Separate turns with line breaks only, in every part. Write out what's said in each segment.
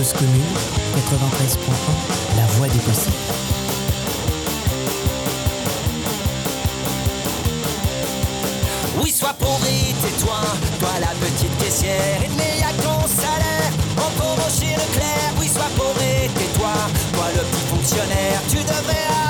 Cause commune, 93.1, la voix des possibles.
Oui, sois pauvre et tais-toi, toi la petite caissière, il n'y a qu'en salaire, on pauvre chez Leclerc. Oui, sois pauvre et tais-toi, toi le petit fonctionnaire, tu devrais avoir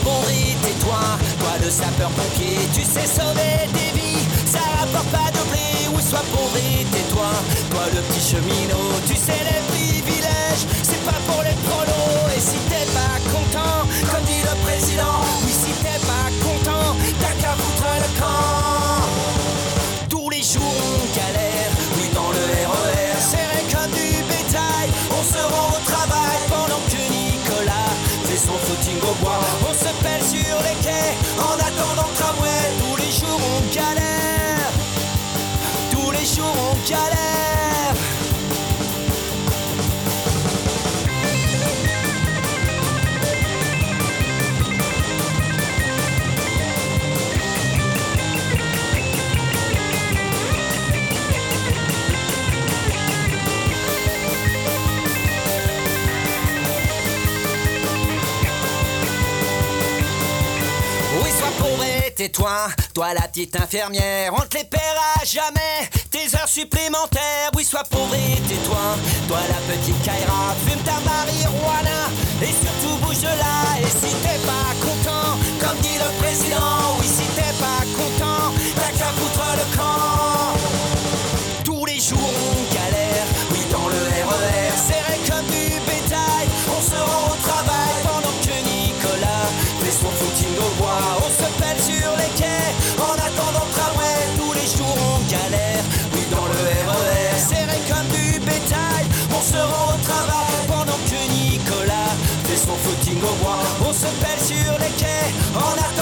sois et tais-toi, toi le sapeur-pompier, tu sais sauver des vies, ça rapporte pas de blé. Oui, sois et tais-toi, toi le petit cheminot, tu sais les Oui, sois pauvre et tais-toi, toi la petite infirmière, on te les paiera jamais, tes heures supplémentaires. Oui, sois pauvre et tais-toi, toi la petite Kaira, fume ta marijuana et surtout bouge de là. Et si t'es pas content, comme dit le président, oui, si t'es pas content, t'as qu'à foutre le camp. Tous les jours on galère, oui dans le RER, serré comme du bétail. On se rend au travail pendant que Nicolas fait son footing au bois. Serré comme du bétail. On se rend au travail pendant que Nicolas fait son footing au bois. On se pèle sur les quais en attendant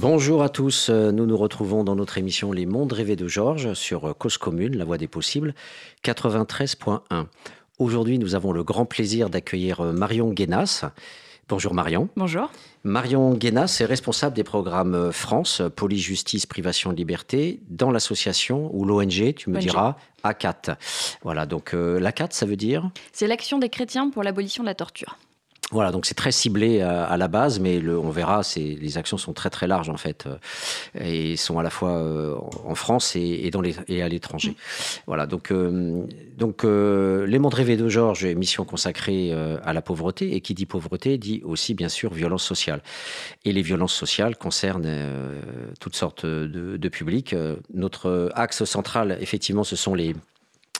Bonjour à tous, nous nous retrouvons dans notre émission Les Mondes rêvés de Georges sur Cause Commune, la voie des possibles, 93.1. Aujourd'hui, nous avons le grand plaisir d'accueillir Marion Guénas. Bonjour Marion.
Bonjour.
Marion Guénas est responsable des programmes France, Police, Justice, Privation de Liberté, dans l'association ou l'ONG, tu me diras, ACAT. Voilà, donc euh, l'ACAT, ça veut dire?
C'est l'action des chrétiens pour l'abolition de la torture.
Voilà, donc c'est très ciblé à, à la base, mais le, on verra, les actions sont très très larges en fait, euh, et sont à la fois euh, en France et, et dans les, et à l'étranger. Voilà, donc, euh, donc euh, Les Mondes rêvés de Georges, émission consacrée euh, à la pauvreté, et qui dit pauvreté dit aussi bien sûr violence sociale. Et les violences sociales concernent euh, toutes sortes de, de publics. Euh, Notre axe central, effectivement, ce sont les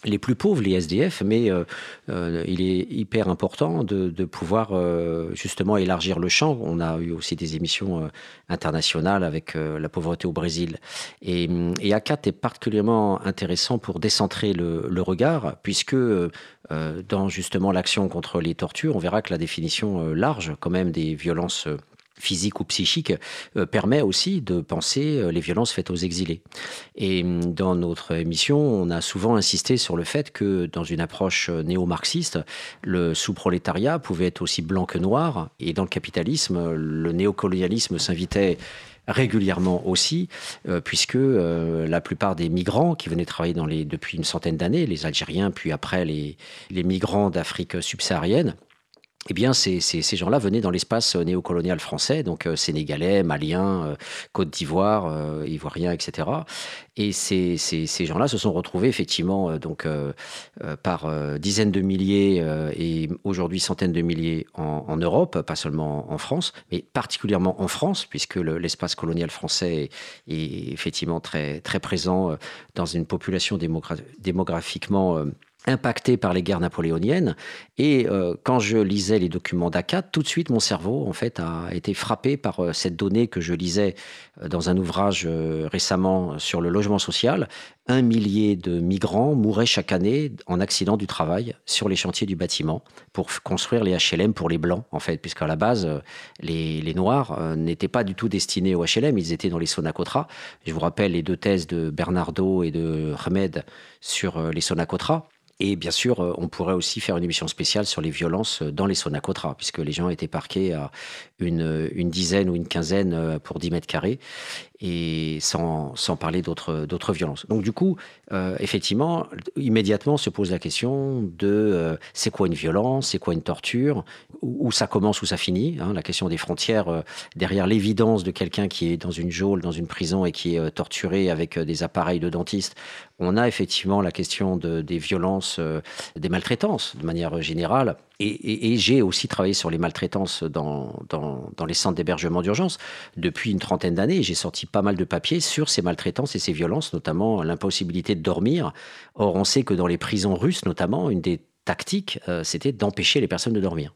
les plus pauvres, les SDF, mais euh, euh, il est hyper important de, pouvoir euh, justement élargir le champ. On a eu aussi des émissions internationales avec la pauvreté au Brésil. Et, et ACAT est particulièrement intéressant pour décentrer le, regard, puisque dans justement l'action contre les tortures, on verra que la définition large quand même des violences physiques ou psychiques euh, permet aussi de penser euh, les violences faites aux exilés. Et hum, dans notre émission, on a souvent insisté sur le fait que dans une approche euh, néo-marxiste, le sous-prolétariat pouvait être aussi blanc que noir, et dans le capitalisme, le néocolonialisme s'invitait régulièrement aussi, puisque la plupart des migrants qui venaient travailler dans les, depuis une centaine d'années, les Algériens, puis après les migrants d'Afrique subsaharienne, eh bien, ces, gens-là venaient dans l'espace néocolonial français, donc euh, sénégalais, maliens, euh, Côte d'Ivoire, euh, ivoiriens, etc. Et ces, gens-là se sont retrouvés effectivement donc par dizaines de milliers et aujourd'hui centaines de milliers en, Europe, pas seulement en France, mais particulièrement en France, puisque l'espace colonial français est, effectivement très présent dans une population démographiquement impacté par les guerres napoléoniennes. Et euh, quand je lisais les documents d'ACAT, tout de suite, mon cerveau, en fait, a été frappé par euh, cette donnée que je lisais euh, dans un ouvrage récemment sur le logement social. Un millier de migrants mouraient chaque année en accident du travail sur les chantiers du bâtiment pour construire les HLM pour les Blancs, en fait, puisqu'à la base, les, Noirs n'étaient pas du tout destinés aux HLM, ils étaient dans les Sonacotra. Je vous rappelle les deux thèses de Bernardo et de Ahmed sur les Sonacotra. Et bien sûr, euh, on pourrait aussi faire une émission spéciale sur les violences dans les Sonacotra, puisque les gens étaient parqués à une, une dizaine ou une quinzaine euh, pour 10 mètres carrés et sans, sans parler d'autres, violences. Donc du coup, euh, effectivement, immédiatement se pose la question de euh, c'est quoi une violence, c'est quoi une torture, où, ça commence, où ça finit, hein, la question des frontières, euh, derrière l'évidence de quelqu'un qui est dans une geôle, dans une prison et qui est torturé avec des appareils de dentiste, on a effectivement la question de, des violences, des maltraitances de manière générale et, j'ai aussi travaillé sur les maltraitances dans, dans, les centres d'hébergement d'urgence depuis une trentaine d'années. J'ai sorti pas mal de papiers sur ces maltraitances et ces violences, notamment l'impossibilité de dormir. Or, on sait que dans les prisons russes, notamment, une des tactiques, euh, c'était d'empêcher les personnes de dormir.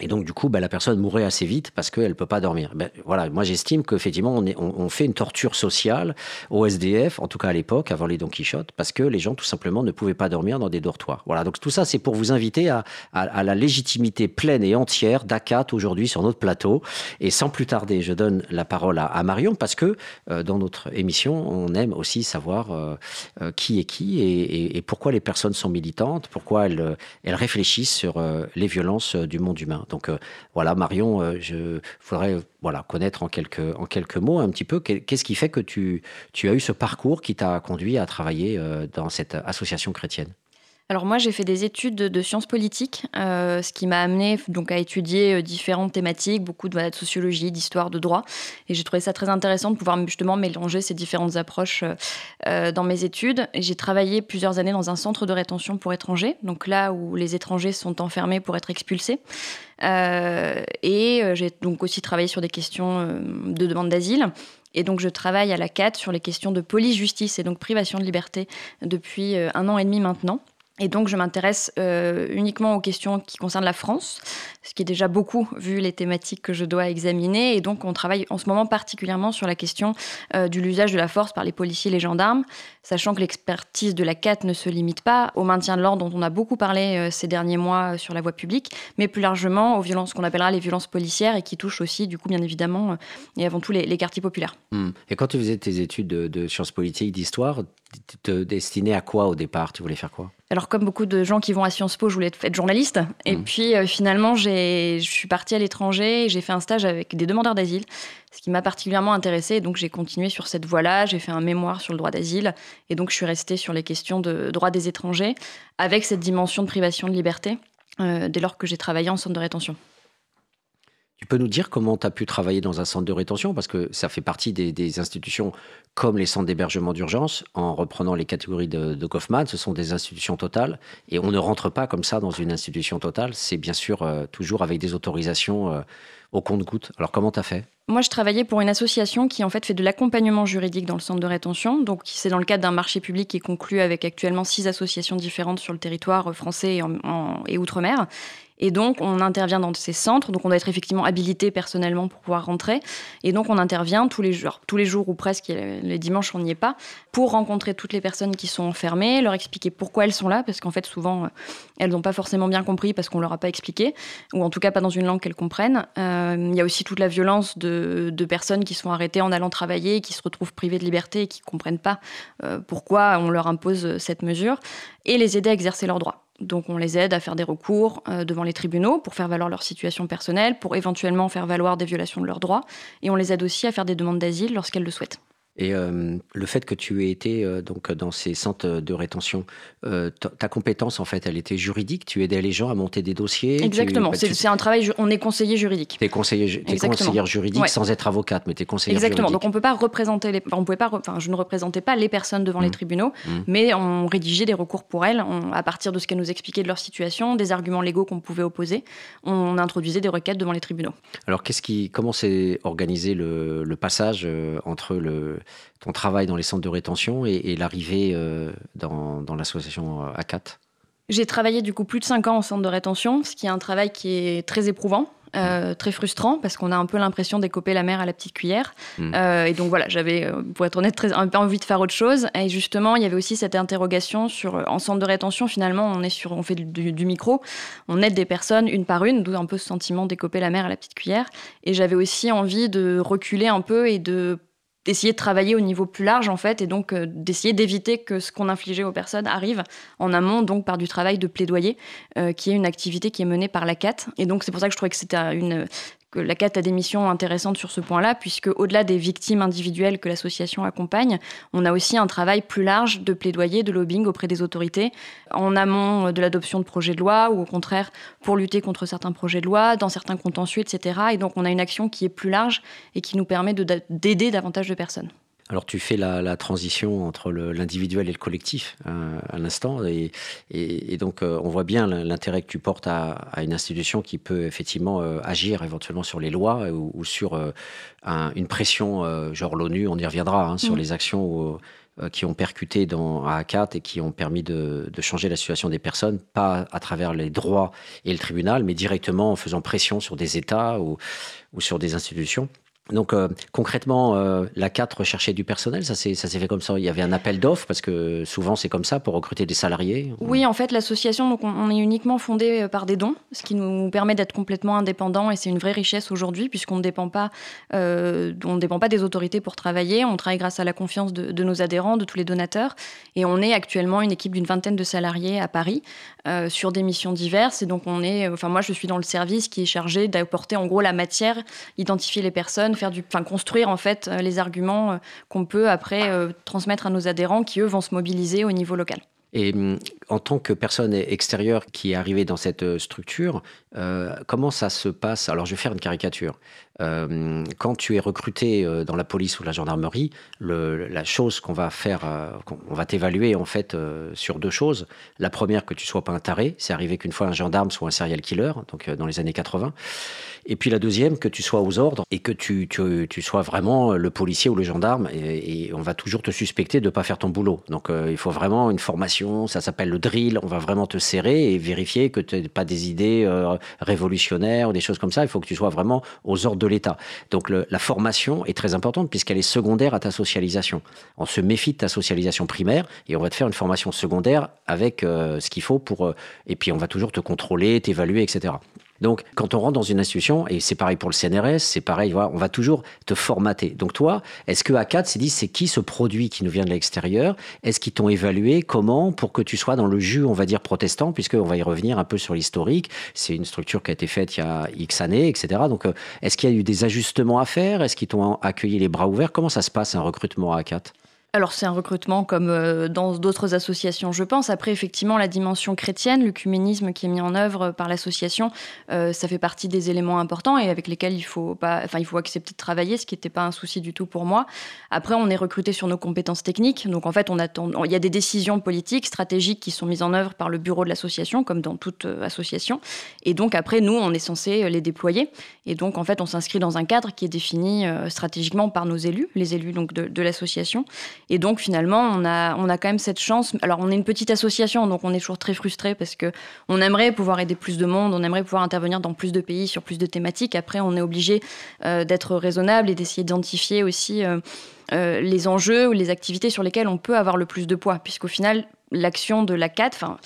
Et donc, du coup, bah, la personne mourrait assez vite parce qu'elle ne peut pas dormir. Ben, voilà, moi, j'estime qu'effectivement, on, fait une torture sociale au SDF, en tout cas à l'époque, avant les Don Quichotte, parce que les gens, tout simplement, ne pouvaient pas dormir dans des dortoirs. Voilà, donc tout ça, c'est pour vous inviter à, la légitimité pleine et entière d'ACAT aujourd'hui sur notre plateau. Et sans plus tarder, je donne la parole à, Marion, parce que euh, dans notre émission, on aime aussi savoir euh, euh, qui est qui et, et, pourquoi les personnes sont militantes, pourquoi elles, elles réfléchissent sur les violences du monde humain. Donc euh, voilà, Marion, euh, je voudrais voilà, connaître en quelques, en quelques mots un petit peu qu'est-ce qui fait que tu, as eu ce parcours qui t'a conduit à travailler euh, dans cette association chrétienne?
Alors moi, j'ai fait des études de, sciences politiques, euh, ce qui m'a amené donc à étudier euh, différentes thématiques, beaucoup de, sociologie, d'histoire, de droit. Et j'ai trouvé ça très intéressant de pouvoir justement mélanger ces différentes approches euh, dans mes études. J'ai travaillé plusieurs années dans un centre de rétention pour étrangers, donc là où les étrangers sont enfermés pour être expulsés. et j'ai donc aussi travaillé sur des questions de demande d'asile. Et donc, je travaille à la CAT sur les questions de police-justice et donc privation de liberté depuis un an et demi maintenant. Et donc, je m'intéresse euh, uniquement aux questions qui concernent la France, ce qui est déjà beaucoup vu les thématiques que je dois examiner. Et donc, on travaille en ce moment particulièrement sur la question euh, de l'usage de la force par les policiers et les gendarmes, sachant que l'expertise de la CAT ne se limite pas au maintien de l'ordre dont on a beaucoup parlé euh, ces derniers mois sur la voie publique, mais plus largement aux violences qu'on appellera les violences policières et qui touchent aussi, du coup, bien évidemment, et avant tout les, quartiers populaires.
Hmm. Et quand tu faisais tes études de, de sciences politiques, d'histoire, te destinais à quoi au départ? Tu voulais faire quoi?
Alors comme beaucoup de gens qui vont à Sciences Po, je voulais être journaliste. Et mmh. puis euh, finalement, je suis partie à l'étranger et j'ai fait un stage avec des demandeurs d'asile, ce qui m'a particulièrement intéressée. Donc j'ai continué sur cette voie-là. J'ai fait un mémoire sur le droit d'asile. Et donc je suis restée sur les questions de droit des étrangers, avec cette dimension de privation de liberté, euh, dès lors que j'ai travaillé en centre de rétention.
Tu peux nous dire comment tu as pu travailler dans un centre de rétention? Parce que ça fait partie des, institutions comme les centres d'hébergement d'urgence, en reprenant les catégories de, de, Goffman, ce sont des institutions totales. Et on ne rentre pas comme ça dans une institution totale. C'est bien sûr euh, toujours avec des autorisations euh, au compte-goutte. Alors comment tu as fait?
Moi, je travaillais pour une association qui en fait fait de l'accompagnement juridique dans le centre de rétention. Donc, c'est dans le cadre d'un marché public qui est conclu avec actuellement six associations différentes sur le territoire français et, et outre-mer. Et donc, on intervient dans ces centres. Donc, on doit être effectivement habilité personnellement pour pouvoir rentrer. Et donc, on intervient tous les jours, tous les jours ou presque, les dimanches, on n'y est pas, pour rencontrer toutes les personnes qui sont enfermées, leur expliquer pourquoi elles sont là, parce qu'en fait, souvent, euh, elles n'ont pas forcément bien compris parce qu'on leur a pas expliqué, ou en tout cas pas dans une langue qu'elles comprennent. Euh, il y a aussi toute la violence de, personnes qui sont arrêtées en allant travailler, qui se retrouvent privées de liberté et qui comprennent pas euh, pourquoi on leur impose cette mesure, et les aider à exercer leurs droits. Donc on les aide à faire des recours euh, devant les tribunaux pour faire valoir leur situation personnelle, pour éventuellement faire valoir des violations de leurs droits, et on les aide aussi à faire des demandes d'asile lorsqu'elles le souhaitent.
Et euh, le fait que tu aies été euh, donc dans ces centres de rétention, euh, ta compétence en fait, elle était juridique. Tu aidais les gens à monter des dossiers.
Exactement. C'est un travail. On est conseiller juridique.
Tu es, conseiller, es conseillère juridique sans être avocate, mais tu es conseillère
Exactement.
Donc
on peut pas représenter les. On pouvait pas. Enfin, je ne représentais pas les personnes devant les mmh. tribunaux, mmh. mais on rédigeait des recours pour elles à partir de ce qu'elles nous expliquaient de leur situation, des arguments légaux qu'on pouvait opposer. On introduisait des requêtes devant les tribunaux.
Alors qu'est-ce qui, comment s'est organisé le, le passage entre le ton travail dans les centres de rétention et, l'arrivée euh, dans, l'association euh, ACAT
J'ai travaillé du coup plus de 5 ans en centre de rétention, ce qui est un travail qui est très éprouvant. Euh, mmh. très frustrant parce qu'on a un peu l'impression d'écoper la mer à la petite cuillère. Mmh. et donc voilà, j'avais, pour être honnête, très, un peu envie de faire autre chose. Et justement, il y avait aussi cette interrogation sur, en centre de rétention, finalement, on, est sur, on fait du, du micro, on aide des personnes une par une, d'où un peu ce sentiment d'écoper la mer à la petite cuillère. Et j'avais aussi envie de reculer un peu et de d'essayer de travailler au niveau plus large en fait et donc euh, d'essayer d'éviter que ce qu'on infligeait aux personnes arrive en amont donc par du travail de plaidoyer euh, qui est une activité qui est menée par la CAT. Et donc c'est pour ça que je trouvais que c'était une la CAT a des missions intéressantes sur ce point-là, puisque au-delà des victimes individuelles que l'association accompagne, on a aussi un travail plus large de plaidoyer, de lobbying auprès des autorités, en amont de l'adoption de projets de loi, ou au contraire pour lutter contre certains projets de loi, dans certains contentieux, etc. Et donc on a une action qui est plus large et qui nous permet d'aider davantage de personnes.
Alors tu fais la, transition entre l'individuel et le collectif euh, à l'instant, et, donc euh, on voit bien l'intérêt que tu portes à, une institution qui peut effectivement euh, agir éventuellement sur les lois ou, sur une pression, genre l'ONU, on y reviendra, hein, sur mm. les actions qui ont percuté dans, à ACAT et qui ont permis de, changer la situation des personnes, pas à travers les droits et le tribunal, mais directement en faisant pression sur des États ou sur des institutions. Donc euh, concrètement, euh, la 4 recherchait du personnel, ça s'est fait comme ça. Il y avait un appel d'offres parce que souvent c'est comme ça pour recruter des salariés.
Oui, en fait, l'association, donc on, est uniquement fondé euh, par des dons, ce qui nous permet d'être complètement indépendant et c'est une vraie richesse aujourd'hui puisqu'on ne dépend pas, dépend pas des autorités pour travailler. On travaille grâce à la confiance de, nos adhérents, de tous les donateurs, et on est actuellement une équipe d'une vingtaine de salariés à Paris sur des missions diverses. Et donc on est, enfin moi je suis dans le service qui est chargé d'apporter en gros la matière, identifier les personnes faire du, enfin, construire en fait euh, les arguments euh, qu'on peut après euh, transmettre à nos adhérents qui eux vont se mobiliser au niveau local.
Et hum, en tant que personne extérieure qui est arrivée dans cette structure, comment ça se passe? Alors, je vais faire une caricature. quand tu es recruté dans la police ou la gendarmerie, la chose qu'on va faire, on va t'évaluer en fait sur deux choses. La première, que tu sois pas un taré. C'est arrivé qu'une fois un gendarme soit un serial killer, donc dans les années 80. Et puis la deuxième, que tu sois aux ordres et que tu, tu, tu sois vraiment le policier ou le gendarme. Et, on va toujours te suspecter de ne pas faire ton boulot. Donc euh, il faut vraiment une formation, ça s'appelle le drill. On va vraiment te serrer et vérifier que tu n'as pas des idées euh, révolutionnaires ou des choses comme ça. Il faut que tu sois vraiment aux ordres de l'État. Donc la formation est très importante puisqu'elle est secondaire à ta socialisation. On se méfie de ta socialisation primaire et on va te faire une formation secondaire avec euh, ce qu'il faut pour... et puis on va toujours te contrôler, t'évaluer, etc. Donc, quand on rentre dans une institution, et c'est pareil pour le CNRS, c'est pareil, on va toujours te formater. Donc, toi, est-ce que A4 s'est dit, c'est qui ce produit qui nous vient de l'extérieur? Est-ce qu'ils t'ont évalué? Comment? Pour que tu sois dans le jus, on va dire, protestant, puisqu'on va y revenir un peu sur l'historique. C'est une structure qui a été faite il y a X années, etc. Donc, euh, est-ce qu'il y a eu des ajustements à faire? Est-ce qu'ils t'ont accueilli les bras ouverts? Comment ça se passe un recrutement à A4
alors c'est un recrutement comme euh, dans d'autres associations, je pense. Après, effectivement, la dimension chrétienne, l'œcuménisme qui est mis en œuvre par l'association, euh, ça fait partie des éléments importants et avec lesquels il faut, pas, enfin, il faut accepter de travailler, ce qui n'était pas un souci du tout pour moi. Après, on est recruté sur nos compétences techniques. Donc en fait, on attend, il y a des décisions politiques, stratégiques qui sont mises en œuvre par le bureau de l'association, comme dans toute euh, association. Et donc après, nous, on est censé les déployer. Et donc en fait, on s'inscrit dans un cadre qui est défini stratégiquement par nos élus, les élus donc de l'association. Et donc finalement, on a, on a quand même cette chance. Alors on est une petite association, donc on est toujours très frustré parce que on aimerait pouvoir aider plus de monde, on aimerait pouvoir intervenir dans plus de pays sur plus de thématiques. Après, on est obligé euh, d'être raisonnable et d'essayer d'identifier aussi euh, euh, les enjeux ou les activités sur lesquelles on peut avoir le plus de poids, puisqu'au final, l'action de la CAT, enfin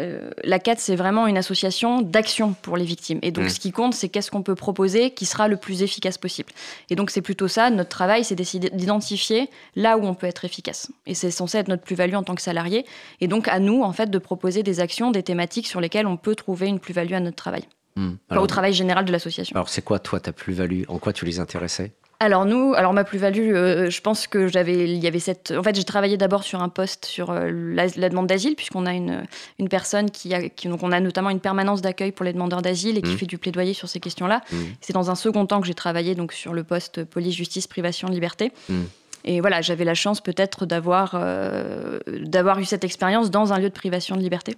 euh, la CAT, c'est vraiment une association d'action pour les victimes. Et donc, mmh. ce qui compte, c'est qu'est-ce qu'on peut proposer qui sera le plus efficace possible. Et donc, c'est plutôt ça. Notre travail, c'est d'identifier là où on peut être efficace. Et c'est censé être notre plus-value en tant que salarié. Et donc, à nous, en fait, de proposer des actions, des thématiques sur lesquelles on peut trouver une plus-value à notre travail. Mmh. au travail général de l'association.
Alors, c'est quoi, toi, ta plus-value? En quoi tu les intéressais?
Alors nous, alors ma plus-value, euh, je pense que j'avais, il y avait cette, en fait, j'ai travaillé d'abord sur un poste sur euh, la, demande d'asile, puisqu'on a une, une personne qui a, donc on a notamment une permanence d'accueil pour les demandeurs d'asile et qui mmh. fait du plaidoyer sur ces questions-là. Mmh. C'est dans un second temps que j'ai travaillé donc sur le poste police, justice, privation de liberté. Mmh. Et voilà, j'avais la chance peut-être d'avoir euh, d'avoir eu cette expérience dans un lieu de privation de liberté,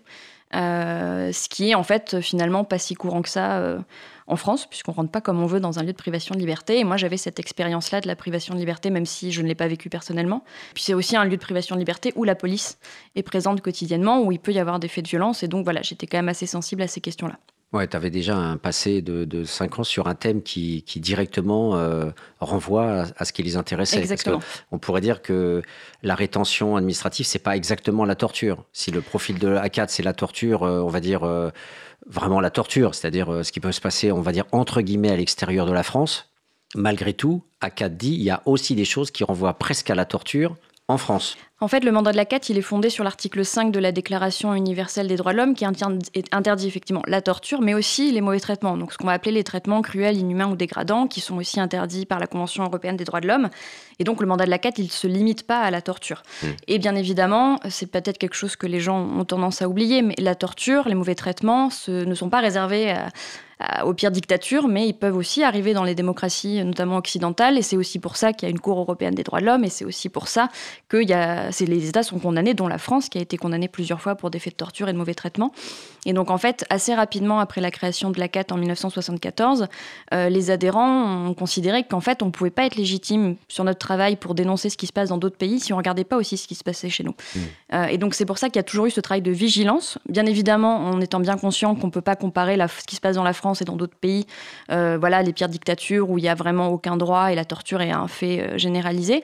ce qui est en fait finalement pas si courant que ça en France, puisqu'on rentre pas comme on veut dans un lieu de privation de liberté. Et moi, j'avais cette expérience-là de la privation de liberté, même si je ne l'ai pas vécu personnellement. Puis c'est aussi un lieu de privation de liberté où la police est présente quotidiennement, où il peut y avoir des faits de violence. Et donc voilà, j'étais quand même assez sensible à ces questions-là.
Ouais, tu avais déjà un passé de, de 5 ans sur un thème qui, directement euh, renvoie à, ce qui les intéressait.
Exactement.
on pourrait dire que la rétention administrative, c'est pas exactement la torture. Si le profil de A4, c'est la torture, euh, on va dire euh, vraiment la torture, c'est-à-dire euh, ce qui peut se passer, on va dire, entre guillemets, à l'extérieur de la France. Malgré tout, à 4 dit, il y a aussi des choses qui renvoient presque à la torture en France.
En fait, le mandat de la CAT, il est fondé sur l'article 5 de la Déclaration universelle des droits de l'homme qui interdit effectivement la torture, mais aussi les mauvais traitements. Donc, ce qu'on va appeler les traitements cruels, inhumains ou dégradants, qui sont aussi interdits par la Convention européenne des droits de l'homme. Et donc, le mandat de la CAT, il ne se limite pas à la torture. Mmh. Et bien évidemment, c'est peut-être quelque chose que les gens ont tendance à oublier, mais la torture, les mauvais traitements, ce ne sont pas réservés à aux pires dictatures, mais ils peuvent aussi arriver dans les démocraties, notamment occidentales. Et c'est aussi pour ça qu'il y a une Cour européenne des droits de l'homme. Et c'est aussi pour ça que y a, les États sont condamnés, dont la France, qui a été condamnée plusieurs fois pour des faits de torture et de mauvais traitements. Et donc, en fait, assez rapidement après la création de la CAT en 1974, euh, les adhérents ont considéré qu'en fait, on ne pouvait pas être légitime sur notre travail pour dénoncer ce qui se passe dans d'autres pays si on ne regardait pas aussi ce qui se passait chez nous. Mmh. Euh, et donc, c'est pour ça qu'il y a toujours eu ce travail de vigilance, bien évidemment, en étant bien conscient qu'on ne peut pas comparer la, ce qui se passe dans la France et dans d'autres pays, euh, voilà, les pires dictatures où il n'y a vraiment aucun droit et la torture est un fait généralisé.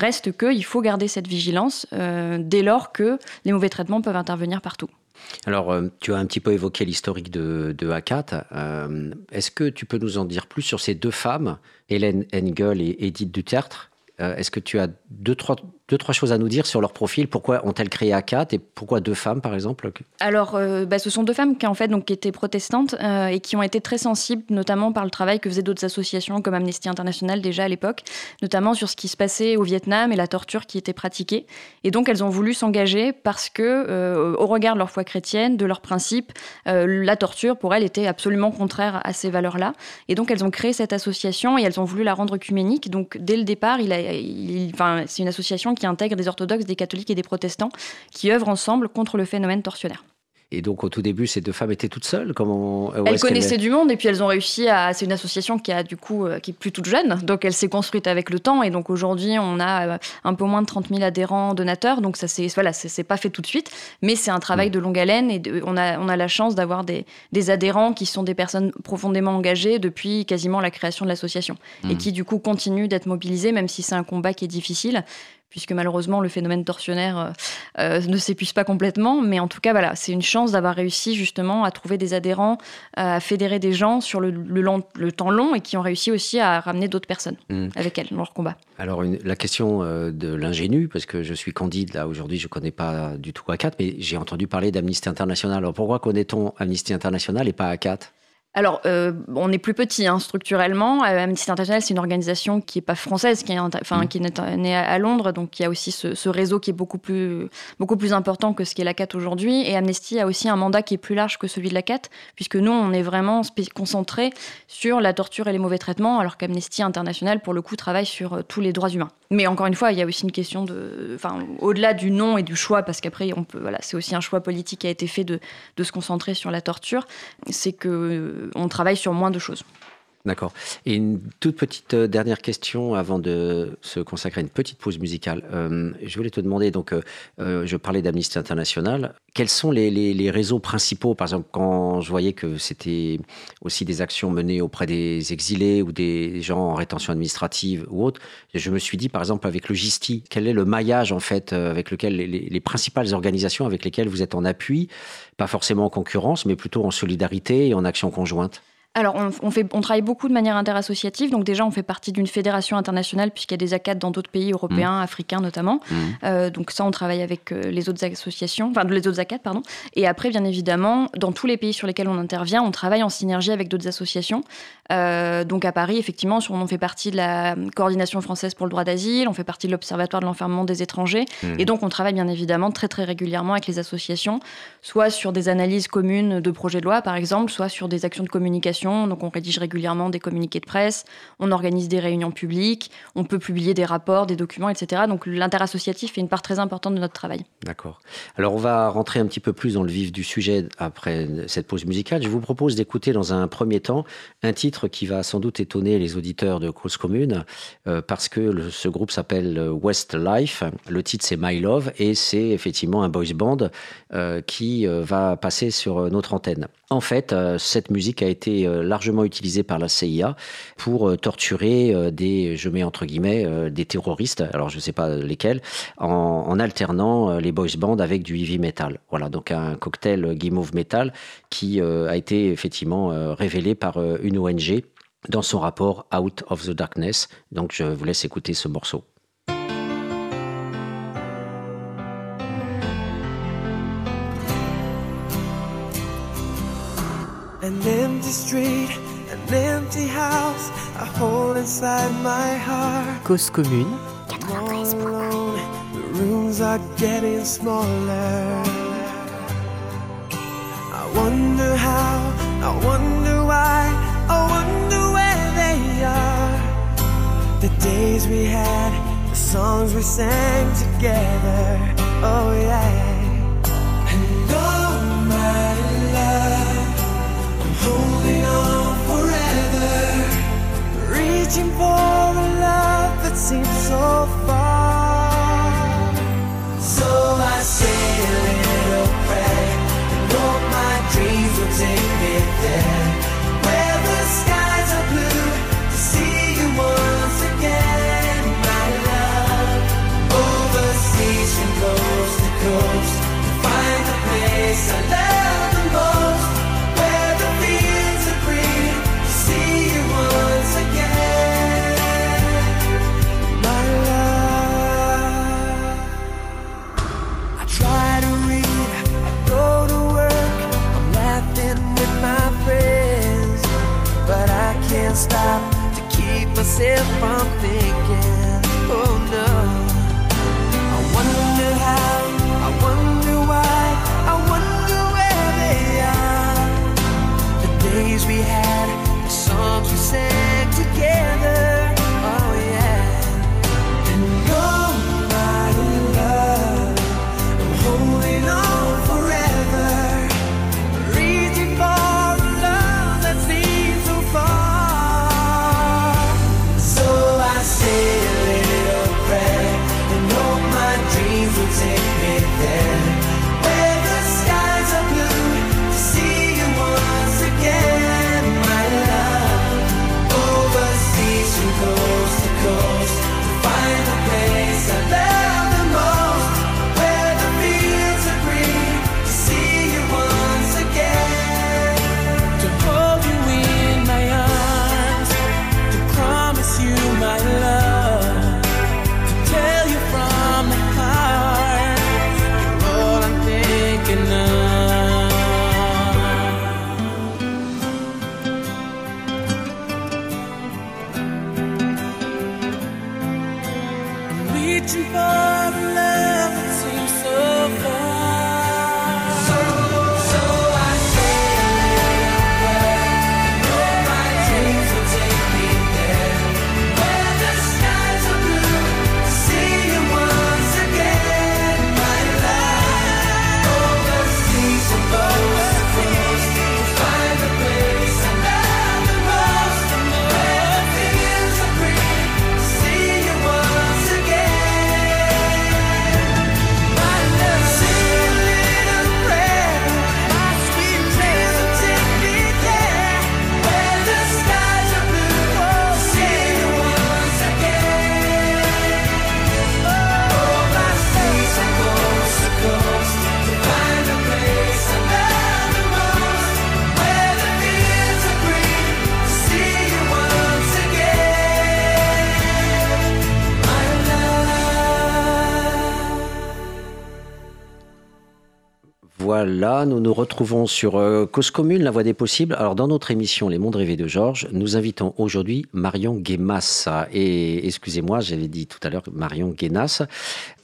Reste qu'il faut garder cette vigilance euh, dès lors que les mauvais traitements peuvent intervenir partout.
Alors, tu as un petit peu évoqué l'historique de, de ACAT. Est-ce que tu peux nous en dire plus sur ces deux femmes, Hélène Engel et Edith Duterte? Est-ce que tu as deux, trois deux, trois choses à nous dire sur leur profil. Pourquoi ont-elles créé ACAT et pourquoi deux femmes, par exemple
Alors, euh, bah, ce sont deux femmes qui, en fait, donc, étaient protestantes euh, et qui ont été très sensibles, notamment par le travail que faisaient d'autres associations comme Amnesty International déjà à l'époque, notamment sur ce qui se passait au Vietnam et la torture qui était pratiquée. Et donc, elles ont voulu s'engager parce que, euh, au regard de leur foi chrétienne, de leurs principes, la torture, pour elles, était absolument contraire à ces valeurs-là. Et donc, elles ont créé cette association et elles ont voulu la rendre œcuménique. Donc, dès le départ, c'est une association qui qui intègre des orthodoxes, des catholiques et des protestants qui œuvrent ensemble contre le phénomène tortionnaire.
Et donc, au tout début, ces deux femmes étaient toutes seules Comment
Elles connaissaient du monde et puis elles ont réussi à. C'est une association qui a du coup euh, qui est plus toute jeune, donc elle s'est construite avec le temps et donc aujourd'hui on a euh, un peu moins de 30 000 adhérents donateurs, donc ça c'est voilà, c'est pas fait tout de suite, mais c'est un travail mm. de longue haleine et on a on a la chance d'avoir des, des, adhérents qui sont des personnes profondément engagées depuis quasiment la création de l'association et mm. qui du coup continuent d'être mobilisées même si c'est un combat qui est difficile puisque malheureusement le phénomène tortionnaire euh, euh, ne s'épuise pas complètement. Mais en tout cas, voilà, c'est une chance d'avoir réussi justement à trouver des adhérents, euh, à fédérer des gens sur le, le, temps long et qui ont réussi aussi à ramener d'autres personnes mmh. avec elles dans leur combat.
Alors la question de l'ingénu, parce que je suis candide là aujourd'hui, je ne connais pas du tout A4, mais j'ai entendu parler d'Amnesty International. Alors pourquoi connaît-on Amnesty International et pas A4
alors, euh, on est plus petit hein, structurellement. Euh, Amnesty International, c'est une organisation qui n'est pas française, qui est, enfin, qui est née à Londres. Donc, il y a aussi ce, réseau qui est beaucoup plus, beaucoup plus important que ce qu'est la CAT aujourd'hui. Et Amnesty a aussi un mandat qui est plus large que celui de la CAT, puisque nous, on est vraiment concentré sur la torture et les mauvais traitements, alors qu'Amnesty International, pour le coup, travaille sur euh, tous les droits humains. Mais encore une fois, il y a aussi une question de, enfin, au-delà du nom et du choix, parce qu'après, on peut, voilà, c'est aussi un choix politique qui a été fait de, de se concentrer sur la torture. C'est que on travaille sur moins de choses.
D'accord. Et une toute petite euh, dernière question avant de se consacrer à une petite pause musicale. Euh, je voulais te demander, donc, euh, je parlais d'Amnesty International. Quels sont les, réseaux principaux? Par exemple, quand je voyais que c'était aussi des actions menées auprès des exilés ou des gens en rétention administrative ou autre, je me suis dit, par exemple, avec le GISTI, quel est le maillage, en fait, avec lequel les, les principales organisations avec lesquelles vous êtes en appui, pas forcément en concurrence, mais plutôt en solidarité et en action conjointe?
Alors, on, fait, on travaille beaucoup de manière interassociative. Donc, déjà, on fait partie d'une fédération internationale, puisqu'il y a des ACAD dans d'autres pays européens, mmh. africains notamment. Mmh. Euh, donc, ça, on travaille avec euh, les autres associations, enfin, les autres ACAD, pardon. Et après, bien évidemment, dans tous les pays sur lesquels on intervient, on travaille en synergie avec d'autres associations. Euh, donc, à Paris, effectivement, on fait partie de la coordination française pour le droit d'asile, on fait partie de l'Observatoire de l'enfermement des étrangers. Mmh. Et donc, on travaille bien évidemment très, très régulièrement avec les associations, soit sur des analyses communes de projets de loi, par exemple, soit sur des actions de communication donc on rédige régulièrement des communiqués de presse, on organise des réunions publiques, on peut publier des rapports, des documents, etc. Donc l'interassociatif fait une part très importante de notre travail.
D'accord. Alors on va rentrer un petit peu plus dans le vif du sujet après cette pause musicale. Je vous propose d'écouter dans un premier temps un titre qui va sans doute étonner les auditeurs de Cause Commune euh, parce que ce groupe s'appelle Westlife. Le titre c'est My Love et c'est effectivement un boys band euh, qui euh, va passer sur notre antenne. En fait, cette musique a été euh, largement utilisé par la CIA pour euh, torturer euh, des, je mets entre guillemets, des terroristes, alors je ne sais pas lesquels, en, alternant les boys bands avec du heavy metal. Voilà, donc un cocktail guimauve metal qui a été effectivement révélé par une ONG dans son rapport Out of the Darkness. Donc je vous laisse écouter ce morceau.
Street, an empty house, a hole inside my heart.
Cause commune.
Alone, the rooms are getting smaller. I wonder how, I wonder why, I wonder where they are. The days we had, the songs we sang together. Oh yeah. Reaching for a love that seems so far. So I say a little prayer and hope my dreams will take me there, where the skies
found nous retrouvons sur euh, Cause Commune, la voie des possibles. Alors, dans notre émission Les Mondes Rêvés de Georges, nous invitons aujourd'hui Marion Guémas. Et excusez-moi, j'avais dit tout à l'heure Marion Guénas.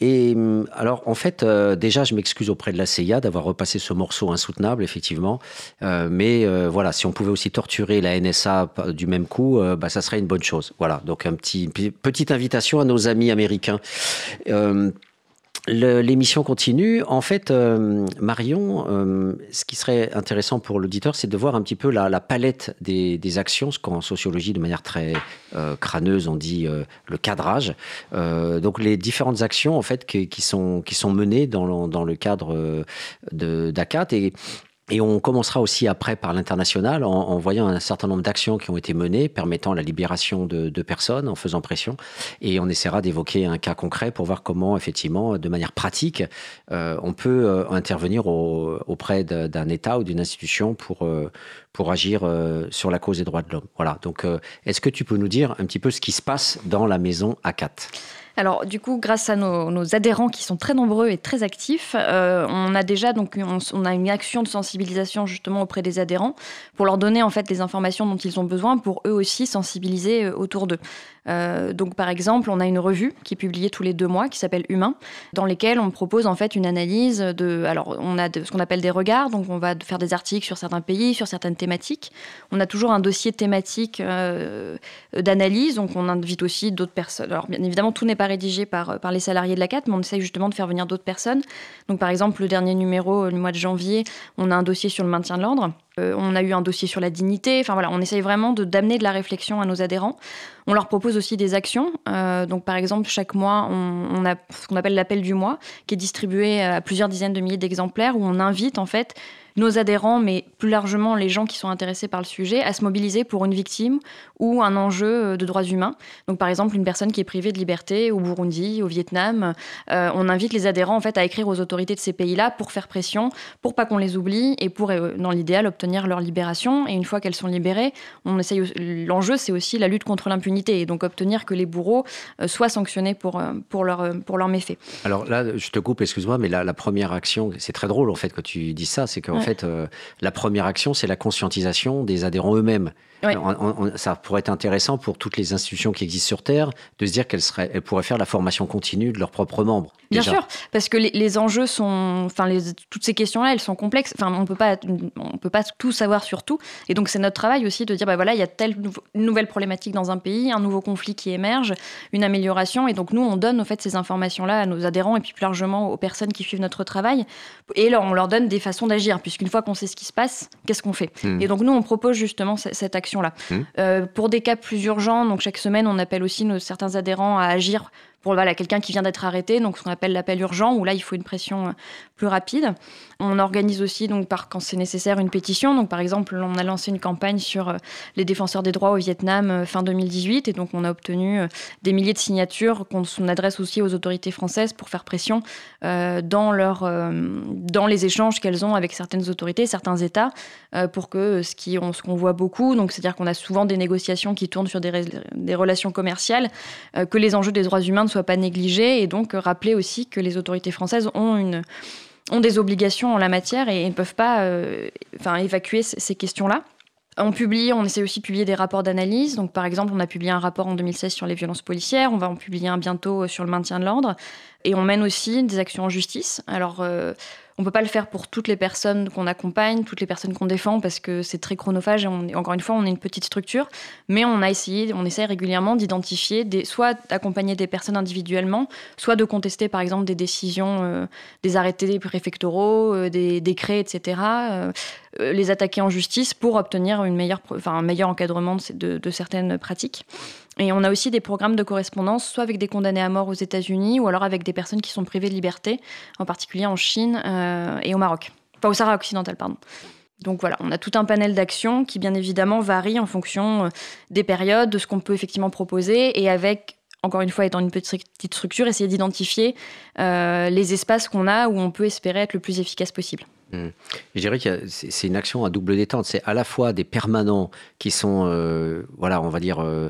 Et hum, alors, en fait, euh, déjà, je m'excuse auprès de la CIA d'avoir repassé ce morceau insoutenable, effectivement. Euh, mais voilà, si on pouvait aussi torturer la NSA du même coup, bah, ça serait une bonne chose. Voilà, donc un petit, petite invitation à nos amis américains. L'émission continue. En fait, euh, Marion, euh, ce qui serait intéressant pour l'auditeur, c'est de voir un petit peu la, la palette des, des actions, ce qu'en sociologie, de manière très euh, crâneuse, on dit euh, le cadrage. Euh, donc, les différentes actions, en fait, qui, qui sont, qui sont menées dans le, dans le cadre euh, d'ACAT. Et et on commencera aussi après par l'international en, en voyant un certain nombre d'actions qui ont été menées permettant la libération de, de personnes en faisant pression. Et on essaiera d'évoquer un cas concret pour voir comment, effectivement, de manière pratique, euh, on peut euh, intervenir au- auprès d'un État ou d'une institution pour, euh, pour agir euh, sur la cause des droits de l'homme. Voilà. Donc, euh, est-ce que tu peux nous dire un petit peu ce qui se passe dans la maison ACAT
Alors, du coup, grâce à nos, adhérents qui sont très nombreux et très actifs, euh, on a déjà donc on, on a une action de sensibilisation justement auprès des adhérents pour leur donner en fait les informations dont ils ont besoin pour eux aussi sensibiliser euh, autour d'eux. Euh, donc, par exemple, on a une revue qui est publiée tous les deux mois qui s'appelle Humain, dans lesquelles on propose en fait une analyse de. Alors, on a de, ce qu'on appelle des regards, donc on va faire des articles sur certains pays, sur certaines thématiques. On a toujours un dossier thématique euh, d'analyse, donc on invite aussi d'autres personnes. Alors, bien évidemment, tout n'est pas rédigé par, par les salariés de la CAT, mais on essaye justement de faire venir d'autres personnes. Donc, par exemple, le dernier numéro, euh, le mois de janvier, on a un dossier sur le maintien de l'ordre. Euh, on a eu un dossier sur la dignité. Enfin voilà, on essaye vraiment de d'amener de la réflexion à nos adhérents. On leur propose aussi des actions. Euh, donc par exemple, chaque mois, on, on a ce qu'on appelle l'appel du mois, qui est distribué à plusieurs dizaines de milliers d'exemplaires, où on invite en fait nos adhérents, mais plus largement les gens qui sont intéressés par le sujet, à se mobiliser pour une victime ou un enjeu euh, de droits humains. Donc par exemple, une personne qui est privée de liberté au Burundi, au Vietnam, euh, on invite les adhérents en fait à écrire aux autorités de ces pays-là pour faire pression, pour pas qu'on les oublie et pour, euh, dans l'idéal, obtenir leur libération. Et une fois qu'elles sont libérées, on essaye. L'enjeu, c'est aussi la lutte contre l'impunité et donc obtenir que les bourreaux soient sanctionnés pour pour leur pour leurs méfaits.
Alors là, je te coupe, excuse-moi, mais la, la première action, c'est très drôle en fait que tu dis ça, c'est qu'en
Ouais.
Fait, euh, la première action, c'est la conscientisation des adhérents eux-mêmes. On- on- ça pourrait être intéressant pour toutes les institutions qui existent sur Terre de se dire qu'elles seraient, elles pourraient faire la formation continue de leurs propres membres.
Bien
déjà.
sûr, parce que les, les enjeux sont, enfin, les- toutes ces questions-là, elles sont complexes. Enfin, on peut pas, on peut pas tout savoir sur tout. Et donc, c'est notre travail aussi de dire, bah voilà, il y a telle nouvelle problématique dans un pays, un nouveau conflit qui émerge, une amélioration. Et donc, nous, on donne en fait ces informations-là à nos adhérents et puis plus largement aux personnes qui suivent notre travail. Et là, on leur donne des façons d'agir, puisqu'une fois qu'on sait ce qui se passe, qu'est-ce qu'on fait?
Hmm.
Et donc, nous, on propose justement ce- cette
Hmm.
Euh, pour des cas plus urgents, donc chaque semaine, on appelle aussi nos, certains adhérents à agir pour voilà, quelqu'un qui vient d'être arrêté, donc ce qu'on appelle l'appel urgent, où là, il faut une pression euh, plus rapide. On organise aussi, donc, par, quand c'est nécessaire, une pétition. Donc, par exemple, on a lancé une campagne sur euh, les défenseurs des droits au Vietnam euh, fin 2018, et donc on a obtenu des milliers de signatures qu'on on adresse aussi aux autorités françaises pour faire pression dans, leur, dans les échanges qu'elles ont avec certaines autorités, certains États, pour que ce qu'on voit beaucoup, c'est-à-dire qu'on a souvent des négociations qui tournent sur des, relations commerciales, que les enjeux des droits humains ne soient pas négligés, et donc euh, rappeler aussi que les autorités françaises ont une ont des obligations en la matière et ne peuvent pas euh, enfin, évacuer ces questions-là. On publie, on essaie aussi de publier des rapports d'analyse. Donc, par exemple, on a publié un rapport en 2016 sur les violences policières. On va en publier un bientôt euh, sur le maintien de l'ordre. Et on mène aussi des actions en justice. Alors, on peut pas le faire pour toutes les personnes qu'on accompagne, toutes les personnes qu'on défend, parce que c'est très chronophage. Et on, encore une fois, on est une petite structure, mais on a essayé, on essaie régulièrement d'identifier, des, soit d'accompagner des personnes individuellement, soit de contester, par exemple, des décisions, euh, des arrêtés préfectoraux, euh, des décrets, etc. euh, les attaquer en justice pour obtenir un meilleur encadrement de, certaines pratiques. Et on a aussi des programmes de correspondance, soit avec des condamnés à mort aux États-Unis, ou alors avec des personnes qui sont privées de liberté, en particulier en Chine euh, et au Maroc. Enfin, au Sahara occidental, pardon. Donc voilà, on a tout un panel d'actions qui, bien évidemment, varie en fonction euh, des périodes, de ce qu'on peut effectivement proposer, et avec, encore une fois, étant une petite structure, essayer d'identifier les espaces qu'on a où on peut espérer être le plus efficace possible.
Je dirais que c'est c'est une action à double détente. C'est à la fois des permanents qui sont, euh, voilà, on va dire, euh,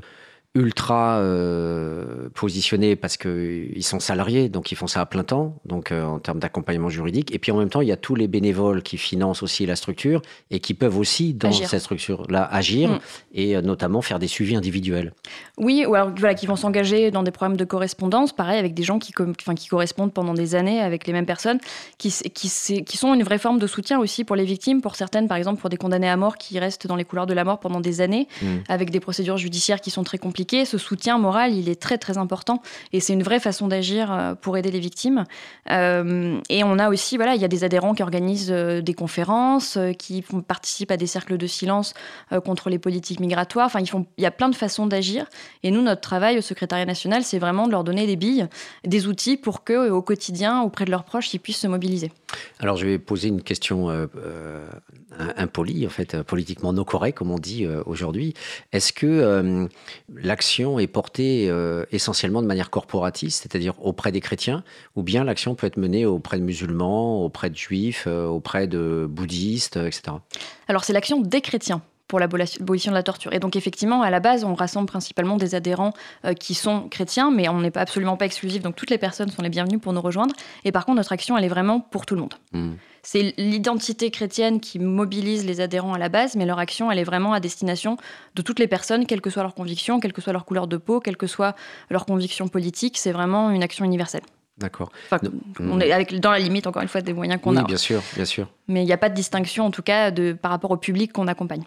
ultra euh, positionnés parce qu'ils sont salariés, donc ils font ça à plein temps, donc euh, en termes d'accompagnement juridique. Et puis en même temps, il y a tous les bénévoles qui financent aussi la structure et qui peuvent aussi, dans
Agir.
cette structure-là, agir
Mm.
et euh, notamment faire des suivis individuels.
Oui, ou alors voilà, qui vont s'engager dans des programmes de correspondance, pareil, avec des gens qui, qui correspondent pendant des années avec les mêmes personnes, qui sont une vraie forme de soutien aussi pour les victimes, pour certaines, par exemple, pour des condamnés à mort qui restent dans les couloirs de la mort pendant des années,
Mm.
avec des procédures judiciaires qui sont très compliquées. Ce soutien moral, il est très, très important, et c'est une vraie façon d'agir euh, pour aider les victimes. Euh, et on a aussi, voilà, il y a des adhérents qui organisent euh, des conférences, qui participent à des cercles de silence contre les politiques migratoires. Enfin, il y a plein de façons d'agir. Et nous, notre travail au secrétariat national, c'est vraiment de leur donner des billes, des outils pour que, au quotidien, auprès de leurs proches, ils puissent se mobiliser.
Alors, je vais poser une question euh, euh, impolie, en fait, euh, politiquement non correcte, comme on dit aujourd'hui. Est-ce que l'action est portée essentiellement de manière corporatiste, c'est-à-dire auprès des chrétiens, ou bien l'action peut être menée auprès de musulmans, auprès de juifs, auprès de bouddhistes, etc.
Alors, c'est l'action des chrétiens pour l'abolition de la torture. Et donc, effectivement, à la base, on rassemble principalement des adhérents euh, qui sont chrétiens, mais on n'est pas absolument pas exclusif, donc toutes les personnes sont les bienvenues pour nous rejoindre. Et par contre, notre action, elle est vraiment pour tout le monde.
Hmm.
C'est l'identité chrétienne qui mobilise les adhérents à la base, mais leur action, elle est vraiment à destination de toutes les personnes, quelle que soit leur conviction, quelle que soit leur couleur de peau, quelle que soit leur conviction politique. C'est vraiment une action universelle.
D'accord.
Enfin, on est avec, dans la limite, encore une fois, des moyens qu'on
Oui,
a.
bien sûr, bien sûr.
Mais il n'y a pas de distinction, en tout cas, de, par rapport au public qu'on accompagne.